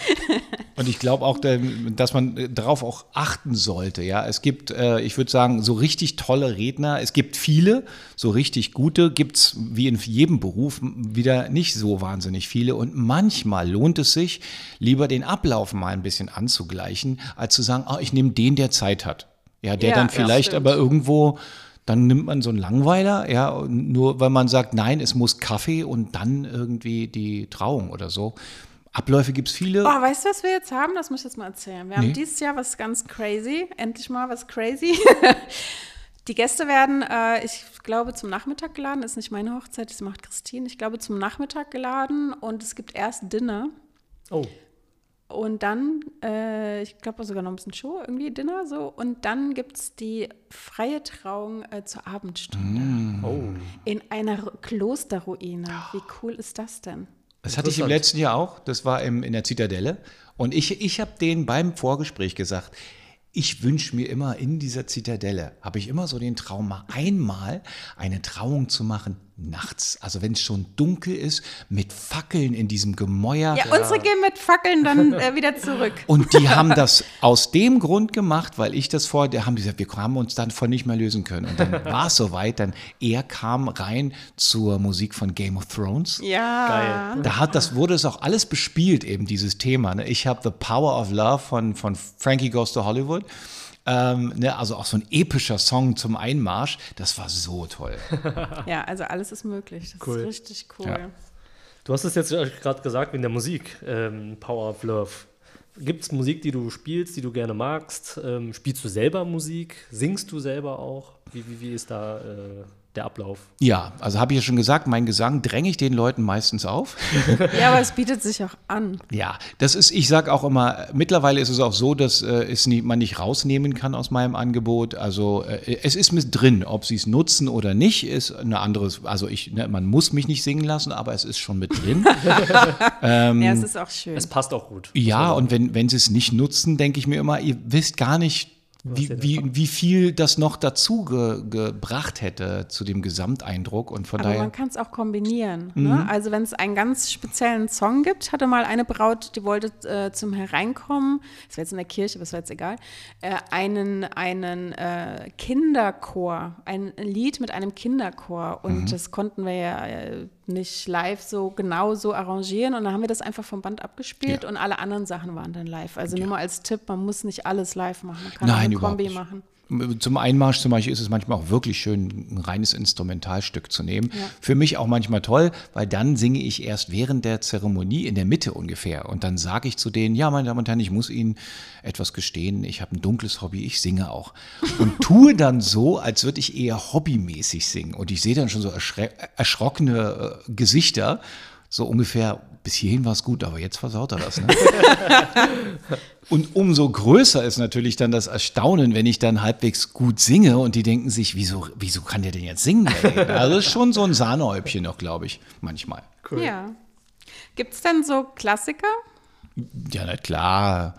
Speaker 3: Und ich glaube auch, dass man äh, darauf auch achten sollte. Ja, es gibt, äh, ich würde sagen, so richtig tolle Redner. Es gibt viele, so richtig gute. Gibt es wie in jedem Beruf wieder nicht so wahnsinnig viele. Und manchmal lohnt es sich, lieber den Ablauf mal ein bisschen anzugleichen, als zu sagen, ah, ich nehme den, der Zeit hat. Ja, der
Speaker 2: Ja,
Speaker 3: dann vielleicht aber irgendwo Dann nimmt man so einen Langweiler, ja, nur weil man sagt, nein, es muss Kaffee und dann irgendwie die Trauung oder so. Abläufe gibt es viele.
Speaker 2: Oh, weißt du, was wir jetzt haben? Das muss ich jetzt mal erzählen. Wir
Speaker 3: Nee.
Speaker 2: haben dieses Jahr was ganz crazy. Endlich mal was crazy. [laughs] Die Gäste werden, äh, ich glaube, zum Nachmittag geladen. Ist nicht meine Hochzeit, das macht Christine. Ich glaube, zum Nachmittag geladen und es gibt erst Dinner.
Speaker 1: Oh,
Speaker 2: Und dann, äh, ich glaube sogar noch ein bisschen Show, irgendwie Dinner so. Und dann gibt es die freie Trauung äh, zur Abendstunde
Speaker 1: oh.
Speaker 2: in einer Ru- Klosterruine. Wie cool ist das denn?
Speaker 3: Das hatte ich im letzten Jahr auch. Das war im, in der Zitadelle. Und ich, ich habe denen beim Vorgespräch gesagt, ich wünsche mir immer in dieser Zitadelle, habe ich immer so den Traum, mal einmal eine Trauung zu machen nachts. Also wenn es schon dunkel ist, mit Fackeln in diesem Gemäuer.
Speaker 2: Ja, unsere gehen mit Fackeln dann äh, wieder zurück.
Speaker 3: Und die [laughs] haben das aus dem Grund gemacht, weil ich das vor, da haben die gesagt, wir haben uns dann von nicht mehr lösen können. Und dann [laughs] war es soweit, dann er kam rein zur Musik von Game of Thrones.
Speaker 2: Ja.
Speaker 1: Geil.
Speaker 3: Da hat das wurde es auch alles bespielt eben dieses Thema. Ne? Ich habe The Power of Love von von Frankie Goes to Hollywood. Ähm, ne? Also auch so ein epischer Song zum Einmarsch. Das war so toll. [laughs]
Speaker 2: Ja, also alles ist möglich. Das
Speaker 1: Cool.
Speaker 2: ist richtig cool.
Speaker 3: Ja.
Speaker 1: Du hast es jetzt gerade gesagt wegen der Musik, ähm, Power of Love. Gibt es Musik, die du spielst, die du gerne magst? Ähm, spielst du selber Musik? Singst du selber auch? Wie, wie, wie ist da äh, der Ablauf?
Speaker 3: Ja, also habe ich ja schon gesagt, mein Gesang dränge ich den Leuten meistens auf. [laughs]
Speaker 2: Ja, aber es bietet sich auch an.
Speaker 3: Ja, das ist, ich sage auch immer, mittlerweile ist es auch so, dass äh, es nie, man nicht rausnehmen kann aus meinem Angebot. Also äh, es ist mit drin, ob sie es nutzen oder nicht, ist eine anderes. Also ich, ne, man muss mich nicht singen lassen, aber es ist schon mit drin. [laughs]
Speaker 2: ja, es ist auch schön.
Speaker 1: Es passt auch gut.
Speaker 3: ja, und wenn, wenn sie es nicht nutzen, denke ich mir immer, ihr wisst gar nicht, wie, wie, wie viel das noch dazu ge, gebracht hätte zu dem Gesamteindruck. Und von
Speaker 2: Aber
Speaker 3: daher.
Speaker 2: man kann es auch kombinieren. Ne? Also wenn es einen ganz speziellen Song gibt, hatte mal eine Braut, die wollte äh, zum Hereinkommen, das war jetzt in der Kirche, aber das war jetzt egal, äh, einen, einen äh, Kinderchor, ein Lied mit einem Kinderchor. Und das konnten wir ja äh, nicht live so genau so arrangieren. Und dann haben wir das einfach vom Band abgespielt
Speaker 3: Ja.
Speaker 2: und alle anderen Sachen waren dann live. Also nur mal als Tipp, man muss nicht alles live machen. Man kann
Speaker 3: Nein,
Speaker 2: eine Kombi machen.
Speaker 3: Zum Einmarsch zum Beispiel ist es manchmal auch wirklich schön, ein reines Instrumentalstück zu nehmen.
Speaker 2: Ja.
Speaker 3: Für mich auch manchmal toll, weil dann singe ich erst während der Zeremonie in der Mitte ungefähr. Und dann sage ich zu denen, ja, meine Damen und Herren, ich muss Ihnen etwas gestehen, ich habe ein dunkles Hobby, ich singe auch. Und [laughs] tue dann so, als würde ich eher hobbymäßig singen. Und ich sehe dann schon so erschrockene äh, Gesichter, so ungefähr, bis hierhin war es gut, aber jetzt versaut er das. Ne? [laughs] Und umso größer ist natürlich dann das Erstaunen, wenn ich dann halbwegs gut singe und die denken sich, wieso, wieso kann der denn jetzt singen? Also ist schon so ein Sahnehäubchen noch, glaube ich, manchmal.
Speaker 1: Cool.
Speaker 2: Ja. Gibt es denn so Klassiker?
Speaker 3: Ja, na klar.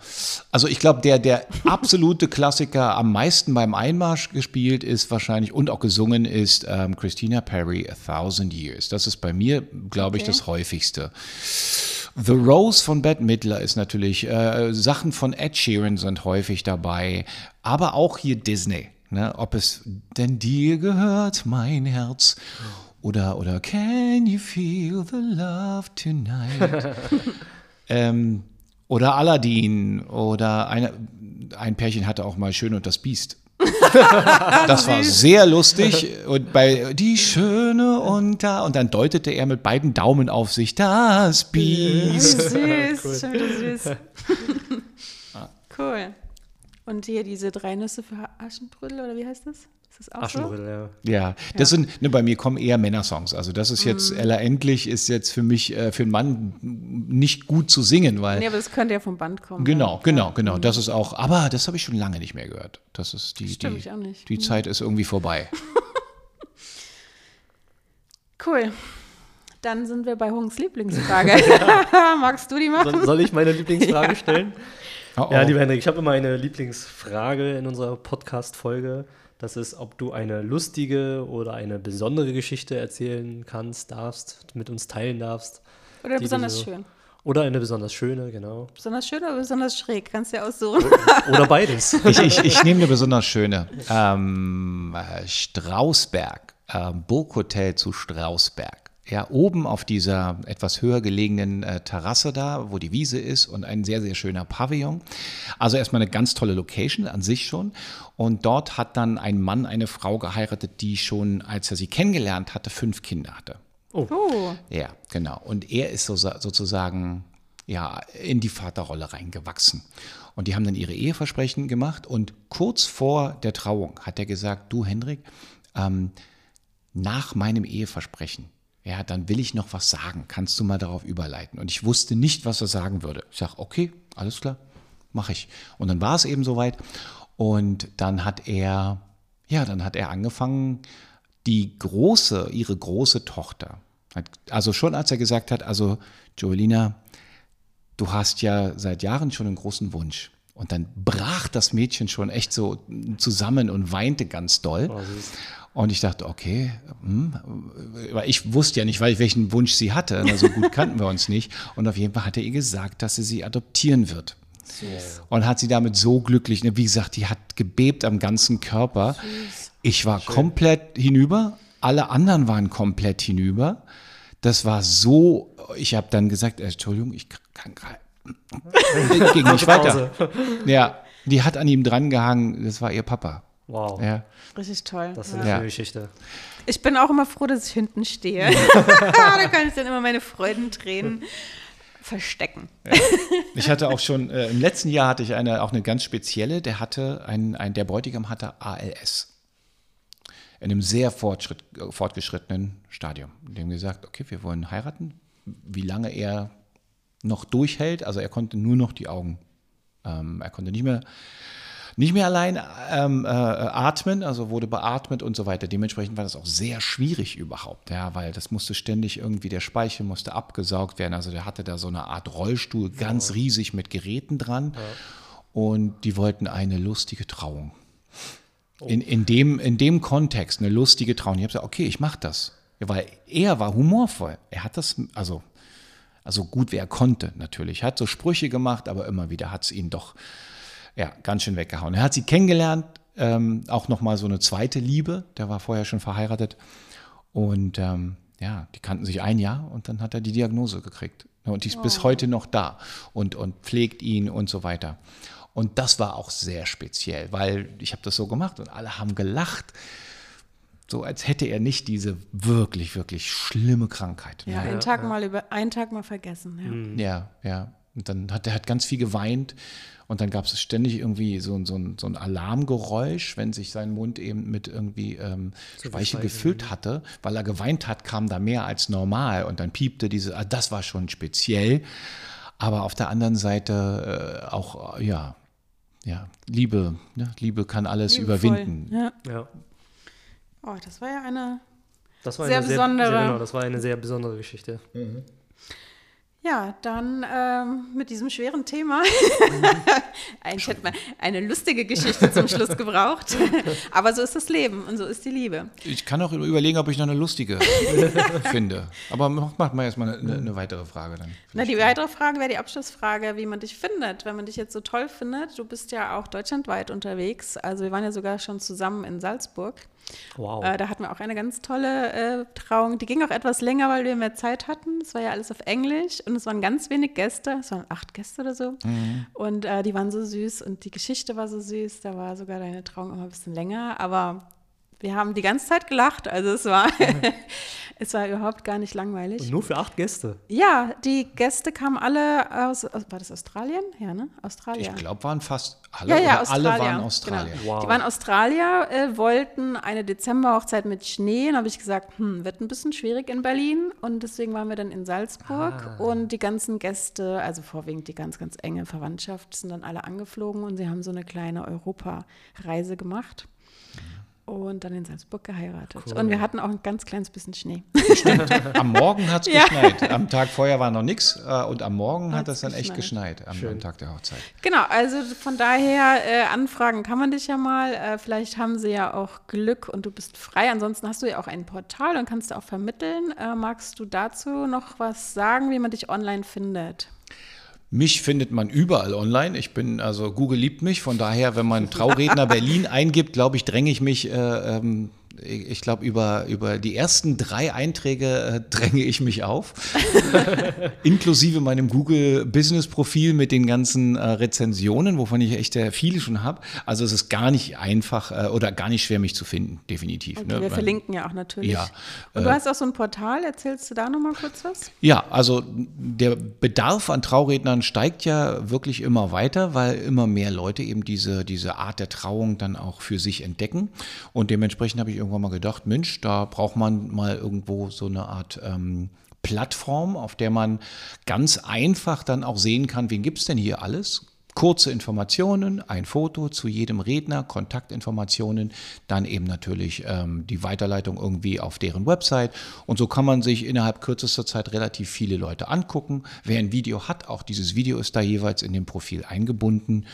Speaker 3: Also ich glaube, der, der absolute Klassiker am meisten beim Einmarsch gespielt ist wahrscheinlich und auch gesungen ist ähm, Christina Perry, A Thousand Years. Das ist bei mir, glaube ich,
Speaker 2: Okay.
Speaker 3: das häufigste. The Rose von Bette Midler ist natürlich, äh, Sachen von Ed Sheeran sind häufig dabei, aber auch hier Disney. Ne? Ob es denn dir gehört, mein Herz, oder, oder Can you feel the love tonight? [laughs] ähm, oder Aladdin oder eine, ein Pärchen hatte auch mal Schön und das Biest. [laughs] Das war sehr lustig. Und bei Die Schöne und da, und dann deutete er mit beiden Daumen auf sich, das Biest.
Speaker 2: Süß, [laughs] wieder süß. cool. Und hier diese drei Nüsse für Aschenbrödel, oder wie heißt das? Ist das auch
Speaker 1: Aschenbrödel, ja.
Speaker 3: Ja, das sind, ne, bei mir kommen eher Männersongs. Also das ist jetzt,
Speaker 2: Mhm.
Speaker 3: Ella Endlich ist jetzt für mich, äh, für einen Mann nicht gut zu singen, weil.
Speaker 2: so? Nee, aber das könnte ja vom Band kommen.
Speaker 3: Genau,
Speaker 2: ja.
Speaker 3: genau, genau. Das ist auch, aber das habe ich schon lange nicht mehr gehört. Das ist die,
Speaker 2: Stimmt,
Speaker 3: die,
Speaker 2: ich auch nicht.
Speaker 3: die Zeit ist irgendwie vorbei. [laughs]
Speaker 2: Cool. Dann sind wir bei Hungs Lieblingsfrage. [laughs] Magst du die machen?
Speaker 1: Soll, soll ich meine Lieblingsfrage [laughs] stellen?
Speaker 3: Oh, oh.
Speaker 1: Ja, lieber Henrik, ich habe immer eine Lieblingsfrage in unserer Podcast-Folge. Das ist, ob du eine lustige oder eine besondere Geschichte erzählen kannst, darfst, mit uns teilen darfst.
Speaker 2: Oder besonders
Speaker 1: so-
Speaker 2: schön?
Speaker 1: Oder eine besonders schöne, genau.
Speaker 2: Besonders schön oder besonders schräg? Kannst du ja aussuchen.
Speaker 1: Oder beides. [laughs]
Speaker 3: Ich, ich, ich nehme eine besonders schöne. Ähm, äh, Strausberg, ähm, Burghotel zu Strausberg ja, oben auf dieser etwas höher gelegenen äh, Terrasse da, wo die Wiese ist und ein sehr, sehr schöner Pavillon. Also erstmal eine ganz tolle Location an sich schon. Und dort hat dann ein Mann eine Frau geheiratet, die schon, als er sie kennengelernt hatte, fünf Kinder hatte.
Speaker 2: Oh.
Speaker 3: Ja, genau. Und er ist so, sozusagen ja, in die Vaterrolle reingewachsen. Und die haben dann ihre Eheversprechen gemacht und kurz vor der Trauung hat er gesagt, du Hendrik, ähm, nach meinem Eheversprechen, ja, dann will ich noch was sagen. Kannst du mal darauf überleiten? Und ich wusste nicht, was er sagen würde. Ich sage, okay, alles klar, mache ich. Und dann war es eben soweit. Und dann hat er, ja, dann hat er angefangen, die große, ihre große Tochter, also schon als er gesagt hat, also Joelina, du hast ja seit Jahren schon einen großen Wunsch. Und dann brach das Mädchen schon echt so zusammen und weinte ganz doll. Oh, und ich dachte, okay, hm, weil ich wusste ja nicht, welchen Wunsch sie hatte. So gut [laughs] kannten wir uns nicht. Und auf jeden Fall hat er ihr gesagt, dass er sie adoptieren wird. So. Und hat sie damit so glücklich, ne, wie gesagt, die hat gebebt am ganzen Körper. Ich war Schön. komplett hinüber, alle anderen waren komplett hinüber. Das war so, ich habe dann gesagt, äh, Entschuldigung, ich kann gerade, ging nicht weiter. Ja, die hat an ihm drangehangen, das war ihr Papa.
Speaker 1: Wow.
Speaker 3: Ja.
Speaker 2: Richtig toll.
Speaker 1: Das ist eine ja. Geschichte.
Speaker 2: Ich bin auch immer froh, dass ich hinten stehe. [laughs] [laughs] da kann ich dann immer meine Freudentränen verstecken. Ja.
Speaker 3: Ich hatte auch schon, äh, im letzten Jahr hatte ich eine, auch eine ganz spezielle, der hatte, ein, ein, der Bräutigam hatte ALS. In einem sehr fortgeschrittenen Stadium. Dem gesagt, okay, wir wollen heiraten. Wie lange er noch durchhält, also er konnte nur noch die Augen, ähm, er konnte nicht mehr nicht mehr allein ähm, äh, atmen, also wurde beatmet und so weiter. Dementsprechend war das auch sehr schwierig überhaupt, ja, weil das musste ständig irgendwie, der Speichel musste abgesaugt werden. Also der hatte da so eine Art Rollstuhl, ganz ja. riesig mit Geräten dran. Ja. Und die wollten eine lustige Trauung. Oh. In, in, dem, in dem Kontext, eine lustige Trauung. Ich habe gesagt, okay, ich mache das. Weil er war humorvoll. Er hat das, also, also gut wie er konnte natürlich. Hat so Sprüche gemacht, aber immer wieder hat es ihn doch ja, ganz schön weggehauen. Er hat sie kennengelernt, ähm, auch nochmal so eine zweite Liebe, der war vorher schon verheiratet. Und ähm, ja, die kannten sich ein Jahr und dann hat er die Diagnose gekriegt. Und die ist oh. bis heute noch da und, und pflegt ihn und so weiter. Und das war auch sehr speziell, weil ich habe das so gemacht und alle haben gelacht, so als hätte er nicht diese wirklich, wirklich schlimme Krankheit.
Speaker 2: Ja, einen Tag ja. mal über einen Tag mal vergessen. Ja,
Speaker 3: mhm. ja. ja. Und dann hat er hat ganz viel geweint und dann gab es ständig irgendwie so, so, ein, so ein Alarmgeräusch, wenn sich sein Mund eben mit irgendwie ähm, Speichel gefüllt hatte. Weil er geweint hat, kam da mehr als normal. Und dann piepte diese, ah, das war schon speziell. Aber auf der anderen Seite äh, auch, ja, ja, Liebe, ne? Liebe kann alles Liebevoll. überwinden.
Speaker 2: Ja. ja. Oh, das war ja eine
Speaker 1: das war
Speaker 2: sehr
Speaker 1: eine
Speaker 2: besondere.
Speaker 1: Sehr, genau, das war eine sehr besondere Geschichte.
Speaker 2: Mhm. Ja, dann ähm, mit diesem schweren Thema. [laughs] Eigentlich hätte man eine lustige Geschichte zum Schluss gebraucht. [laughs] Aber so ist das Leben und so ist die Liebe.
Speaker 3: Ich kann auch überlegen, ob ich noch eine lustige [laughs] finde. Aber mach mal erstmal eine, eine weitere Frage dann.
Speaker 2: Na, die weitere Frage wäre die Abschlussfrage, wie man dich findet. Wenn man dich jetzt so toll findet, du bist ja auch deutschlandweit unterwegs. Also wir waren ja sogar schon zusammen in Salzburg. Wow. Äh, da hatten wir auch eine ganz tolle äh, Trauung. Die ging auch etwas länger, weil wir mehr Zeit hatten. Es war ja alles auf Englisch und es waren ganz wenig Gäste. Es waren acht Gäste oder so. Mhm. Und äh, die waren so süß und die Geschichte war so süß. Da war sogar deine Trauung immer ein bisschen länger. Aber wir haben die ganze Zeit gelacht, also es war, [laughs] es war überhaupt gar nicht langweilig.
Speaker 1: Und nur für acht Gäste?
Speaker 2: Ja, die Gäste kamen alle aus, war das Australien? Ja, ne? Australien.
Speaker 3: Ich glaube, waren fast alle,
Speaker 2: ja, ja, alle
Speaker 3: waren. Australier.
Speaker 2: Genau. Wow. Die waren Australier, äh, wollten eine Dezemberhochzeit mit Schnee. Dann habe ich gesagt, hm, wird ein bisschen schwierig in Berlin. Und deswegen waren wir dann in Salzburg. Ah. Und die ganzen Gäste, also vorwiegend die ganz, ganz enge Verwandtschaft, sind dann alle angeflogen und sie haben so eine kleine Europareise gemacht und dann in Salzburg geheiratet. Cool. Und wir hatten auch ein ganz kleines bisschen Schnee.
Speaker 3: Stimmt. Am Morgen hat es [laughs] ja. geschneit. Am Tag vorher war noch nichts äh, und am Morgen hat es dann geschneit. echt geschneit, am, am, Tag der Hochzeit.
Speaker 2: Genau, also von daher äh, anfragen kann man dich ja mal. Äh, vielleicht haben sie ja auch Glück und du bist frei. Ansonsten hast du ja auch ein Portal und kannst du auch vermitteln. Äh, magst du dazu noch was sagen, wie man dich online findet?
Speaker 3: Mich findet man überall online. Ich bin, also Google liebt mich. Von daher, wenn man Trauredner Berlin eingibt, glaube ich, dränge ich mich äh, ähm, ich glaube, über, über die ersten drei Einträge äh, [laughs] dränge ich mich auf. [laughs] Inklusive meinem Google Business Profil mit den ganzen äh, Rezensionen, wovon ich echt äh, viele schon habe. Also es ist gar nicht einfach äh, oder gar nicht schwer, mich zu finden, definitiv.
Speaker 2: Okay,
Speaker 3: ne?
Speaker 2: wir
Speaker 3: Weil-
Speaker 2: verlinken ja auch natürlich.
Speaker 3: Ja,
Speaker 2: Und du hast auch so ein Portal, erzählst du da nochmal kurz was?
Speaker 3: Ja, also der Bedarf an Traurednern steigt ja wirklich immer weiter, weil immer mehr Leute eben diese, diese Art der Trauung dann auch für sich entdecken. Und dementsprechend habe ich irgendwann mal gedacht, Mensch, da braucht man mal irgendwo so eine Art ähm, Plattform, auf der man ganz einfach dann auch sehen kann, wen gibt es denn hier alles? Kurze Informationen, ein Foto zu jedem Redner, Kontaktinformationen, dann eben natürlich ähm, die Weiterleitung irgendwie auf deren Website. Und so kann man sich innerhalb kürzester Zeit relativ viele Leute angucken. Wer ein Video hat, auch dieses Video ist da jeweils in dem Profil eingebunden.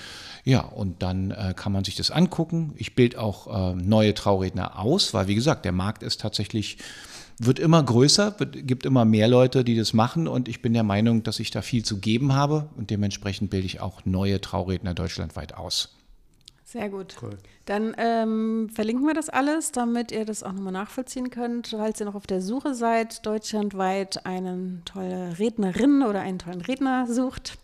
Speaker 3: Ja, und dann äh, kann man sich das angucken. Ich bilde auch äh, neue Trauredner aus, weil wie gesagt, der Markt ist tatsächlich wird immer größer, wird, gibt immer mehr Leute, die das machen und ich bin der Meinung, dass ich da viel zu geben habe und dementsprechend bilde ich auch neue Trauredner deutschlandweit aus.
Speaker 2: Sehr gut. Dann ähm, verlinken wir das alles, damit ihr das auch nochmal nachvollziehen könnt, falls ihr noch auf der Suche seid, deutschlandweit eine tolle Rednerin oder einen tollen Redner sucht.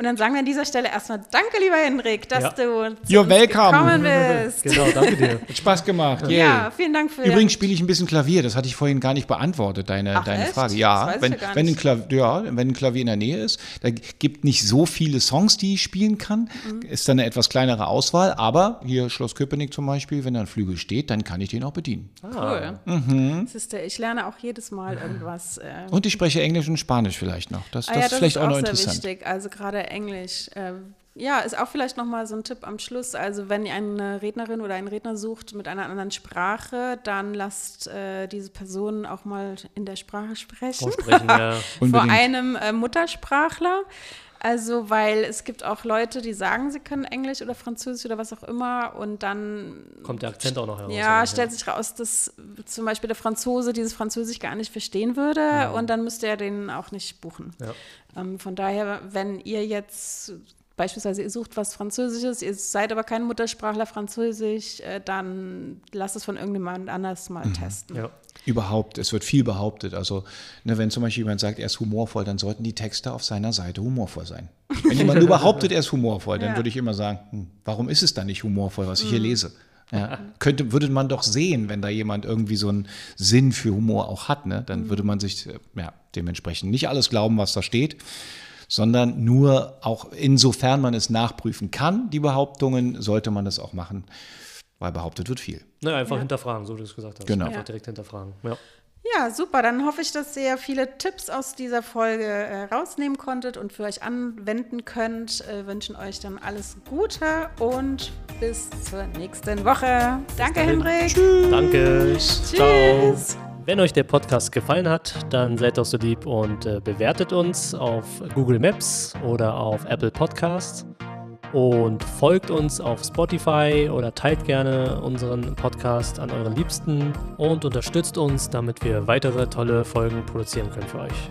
Speaker 2: Und dann sagen wir an dieser Stelle erstmal Danke, lieber Henrik, dass
Speaker 1: Ja.
Speaker 2: du zu
Speaker 3: You're
Speaker 2: uns
Speaker 3: welcome.
Speaker 2: gekommen bist.
Speaker 1: Genau, danke dir.
Speaker 3: Hat Spaß gemacht. Yay.
Speaker 2: Ja, vielen Dank für
Speaker 3: Übrigens spiele ich ein bisschen Klavier, das hatte ich vorhin gar nicht beantwortet, deine,
Speaker 2: Ach,
Speaker 3: deine
Speaker 2: echt?
Speaker 3: Frage.
Speaker 2: Das
Speaker 3: Ja, wenn,
Speaker 2: ja gar
Speaker 3: wenn, ein. Klavier, ja, wenn ein Klavier in der Nähe ist, da gibt nicht so viele Songs, die ich spielen kann,
Speaker 2: Mhm.
Speaker 3: ist dann eine etwas kleinere Auswahl, aber hier Schloss Köpenick zum Beispiel, wenn da ein Flügel steht, dann kann ich den auch bedienen.
Speaker 2: Cool.
Speaker 3: Mhm.
Speaker 2: Siehst du, ich lerne auch jedes Mal irgendwas. Äh,
Speaker 3: Und ich spreche Englisch und Spanisch vielleicht noch. Das, das,
Speaker 2: Ah ja,
Speaker 3: ist vielleicht auch, noch
Speaker 2: sehr
Speaker 3: interessant.
Speaker 2: wichtig. Also gerade Englisch. ähm, ja, ist auch vielleicht nochmal so ein Tipp am Schluss. Also wenn ihr eine Rednerin oder einen Redner sucht mit einer anderen Sprache, dann lasst äh, diese Person auch mal in der Sprache sprechen.
Speaker 1: Ja. [laughs]
Speaker 2: Vor einem äh, Muttersprachler. Also, weil es gibt auch Leute, die sagen, sie können Englisch oder Französisch oder was auch immer und dann
Speaker 1: Kommt der Akzent auch noch heraus.
Speaker 2: ja, stellt sich raus, dass zum Beispiel der Franzose dieses Französisch gar nicht verstehen würde und dann müsste er den auch nicht buchen.
Speaker 1: Ja.
Speaker 2: Ähm, von daher, wenn ihr jetzt beispielsweise ihr sucht was Französisches, ihr seid aber kein Muttersprachler Französisch, äh, dann lasst es von irgendjemand anders mal testen.
Speaker 1: Ja.
Speaker 3: Überhaupt, es wird viel behauptet. Also, ne, wenn zum Beispiel jemand sagt, er ist humorvoll, dann sollten die Texte auf seiner Seite humorvoll sein. Wenn [laughs] jemand nur behauptet, er ist humorvoll, dann
Speaker 2: Ja.
Speaker 3: würde ich immer sagen, hm, warum ist es dann nicht humorvoll, was ich hier lese? Ja, könnte, würde man doch sehen, wenn da jemand irgendwie so einen Sinn für Humor auch hat, ne? dann würde man sich äh, ja, dementsprechend nicht alles glauben, was da steht, sondern nur auch insofern man es nachprüfen kann, die Behauptungen, sollte man das auch machen, weil behauptet wird viel.
Speaker 1: Ne, einfach hinterfragen, so wie du es gesagt hast.
Speaker 3: Genau.
Speaker 1: Einfach
Speaker 2: Ja.
Speaker 1: direkt hinterfragen. Ja.
Speaker 2: Ja, super. Dann hoffe ich, dass ihr viele Tipps aus dieser Folge äh, rausnehmen konntet und für euch anwenden könnt. Äh, wünschen euch dann alles Gute und bis zur nächsten Woche. Danke, Henrik.
Speaker 1: Danke. Ciao. Wenn euch der Podcast gefallen hat, dann seid doch so lieb und äh, bewertet uns auf Google Maps oder auf Apple Podcasts und folgt uns auf Spotify oder teilt gerne unseren Podcast an euren Liebsten und unterstützt uns, damit wir weitere tolle Folgen produzieren können für euch.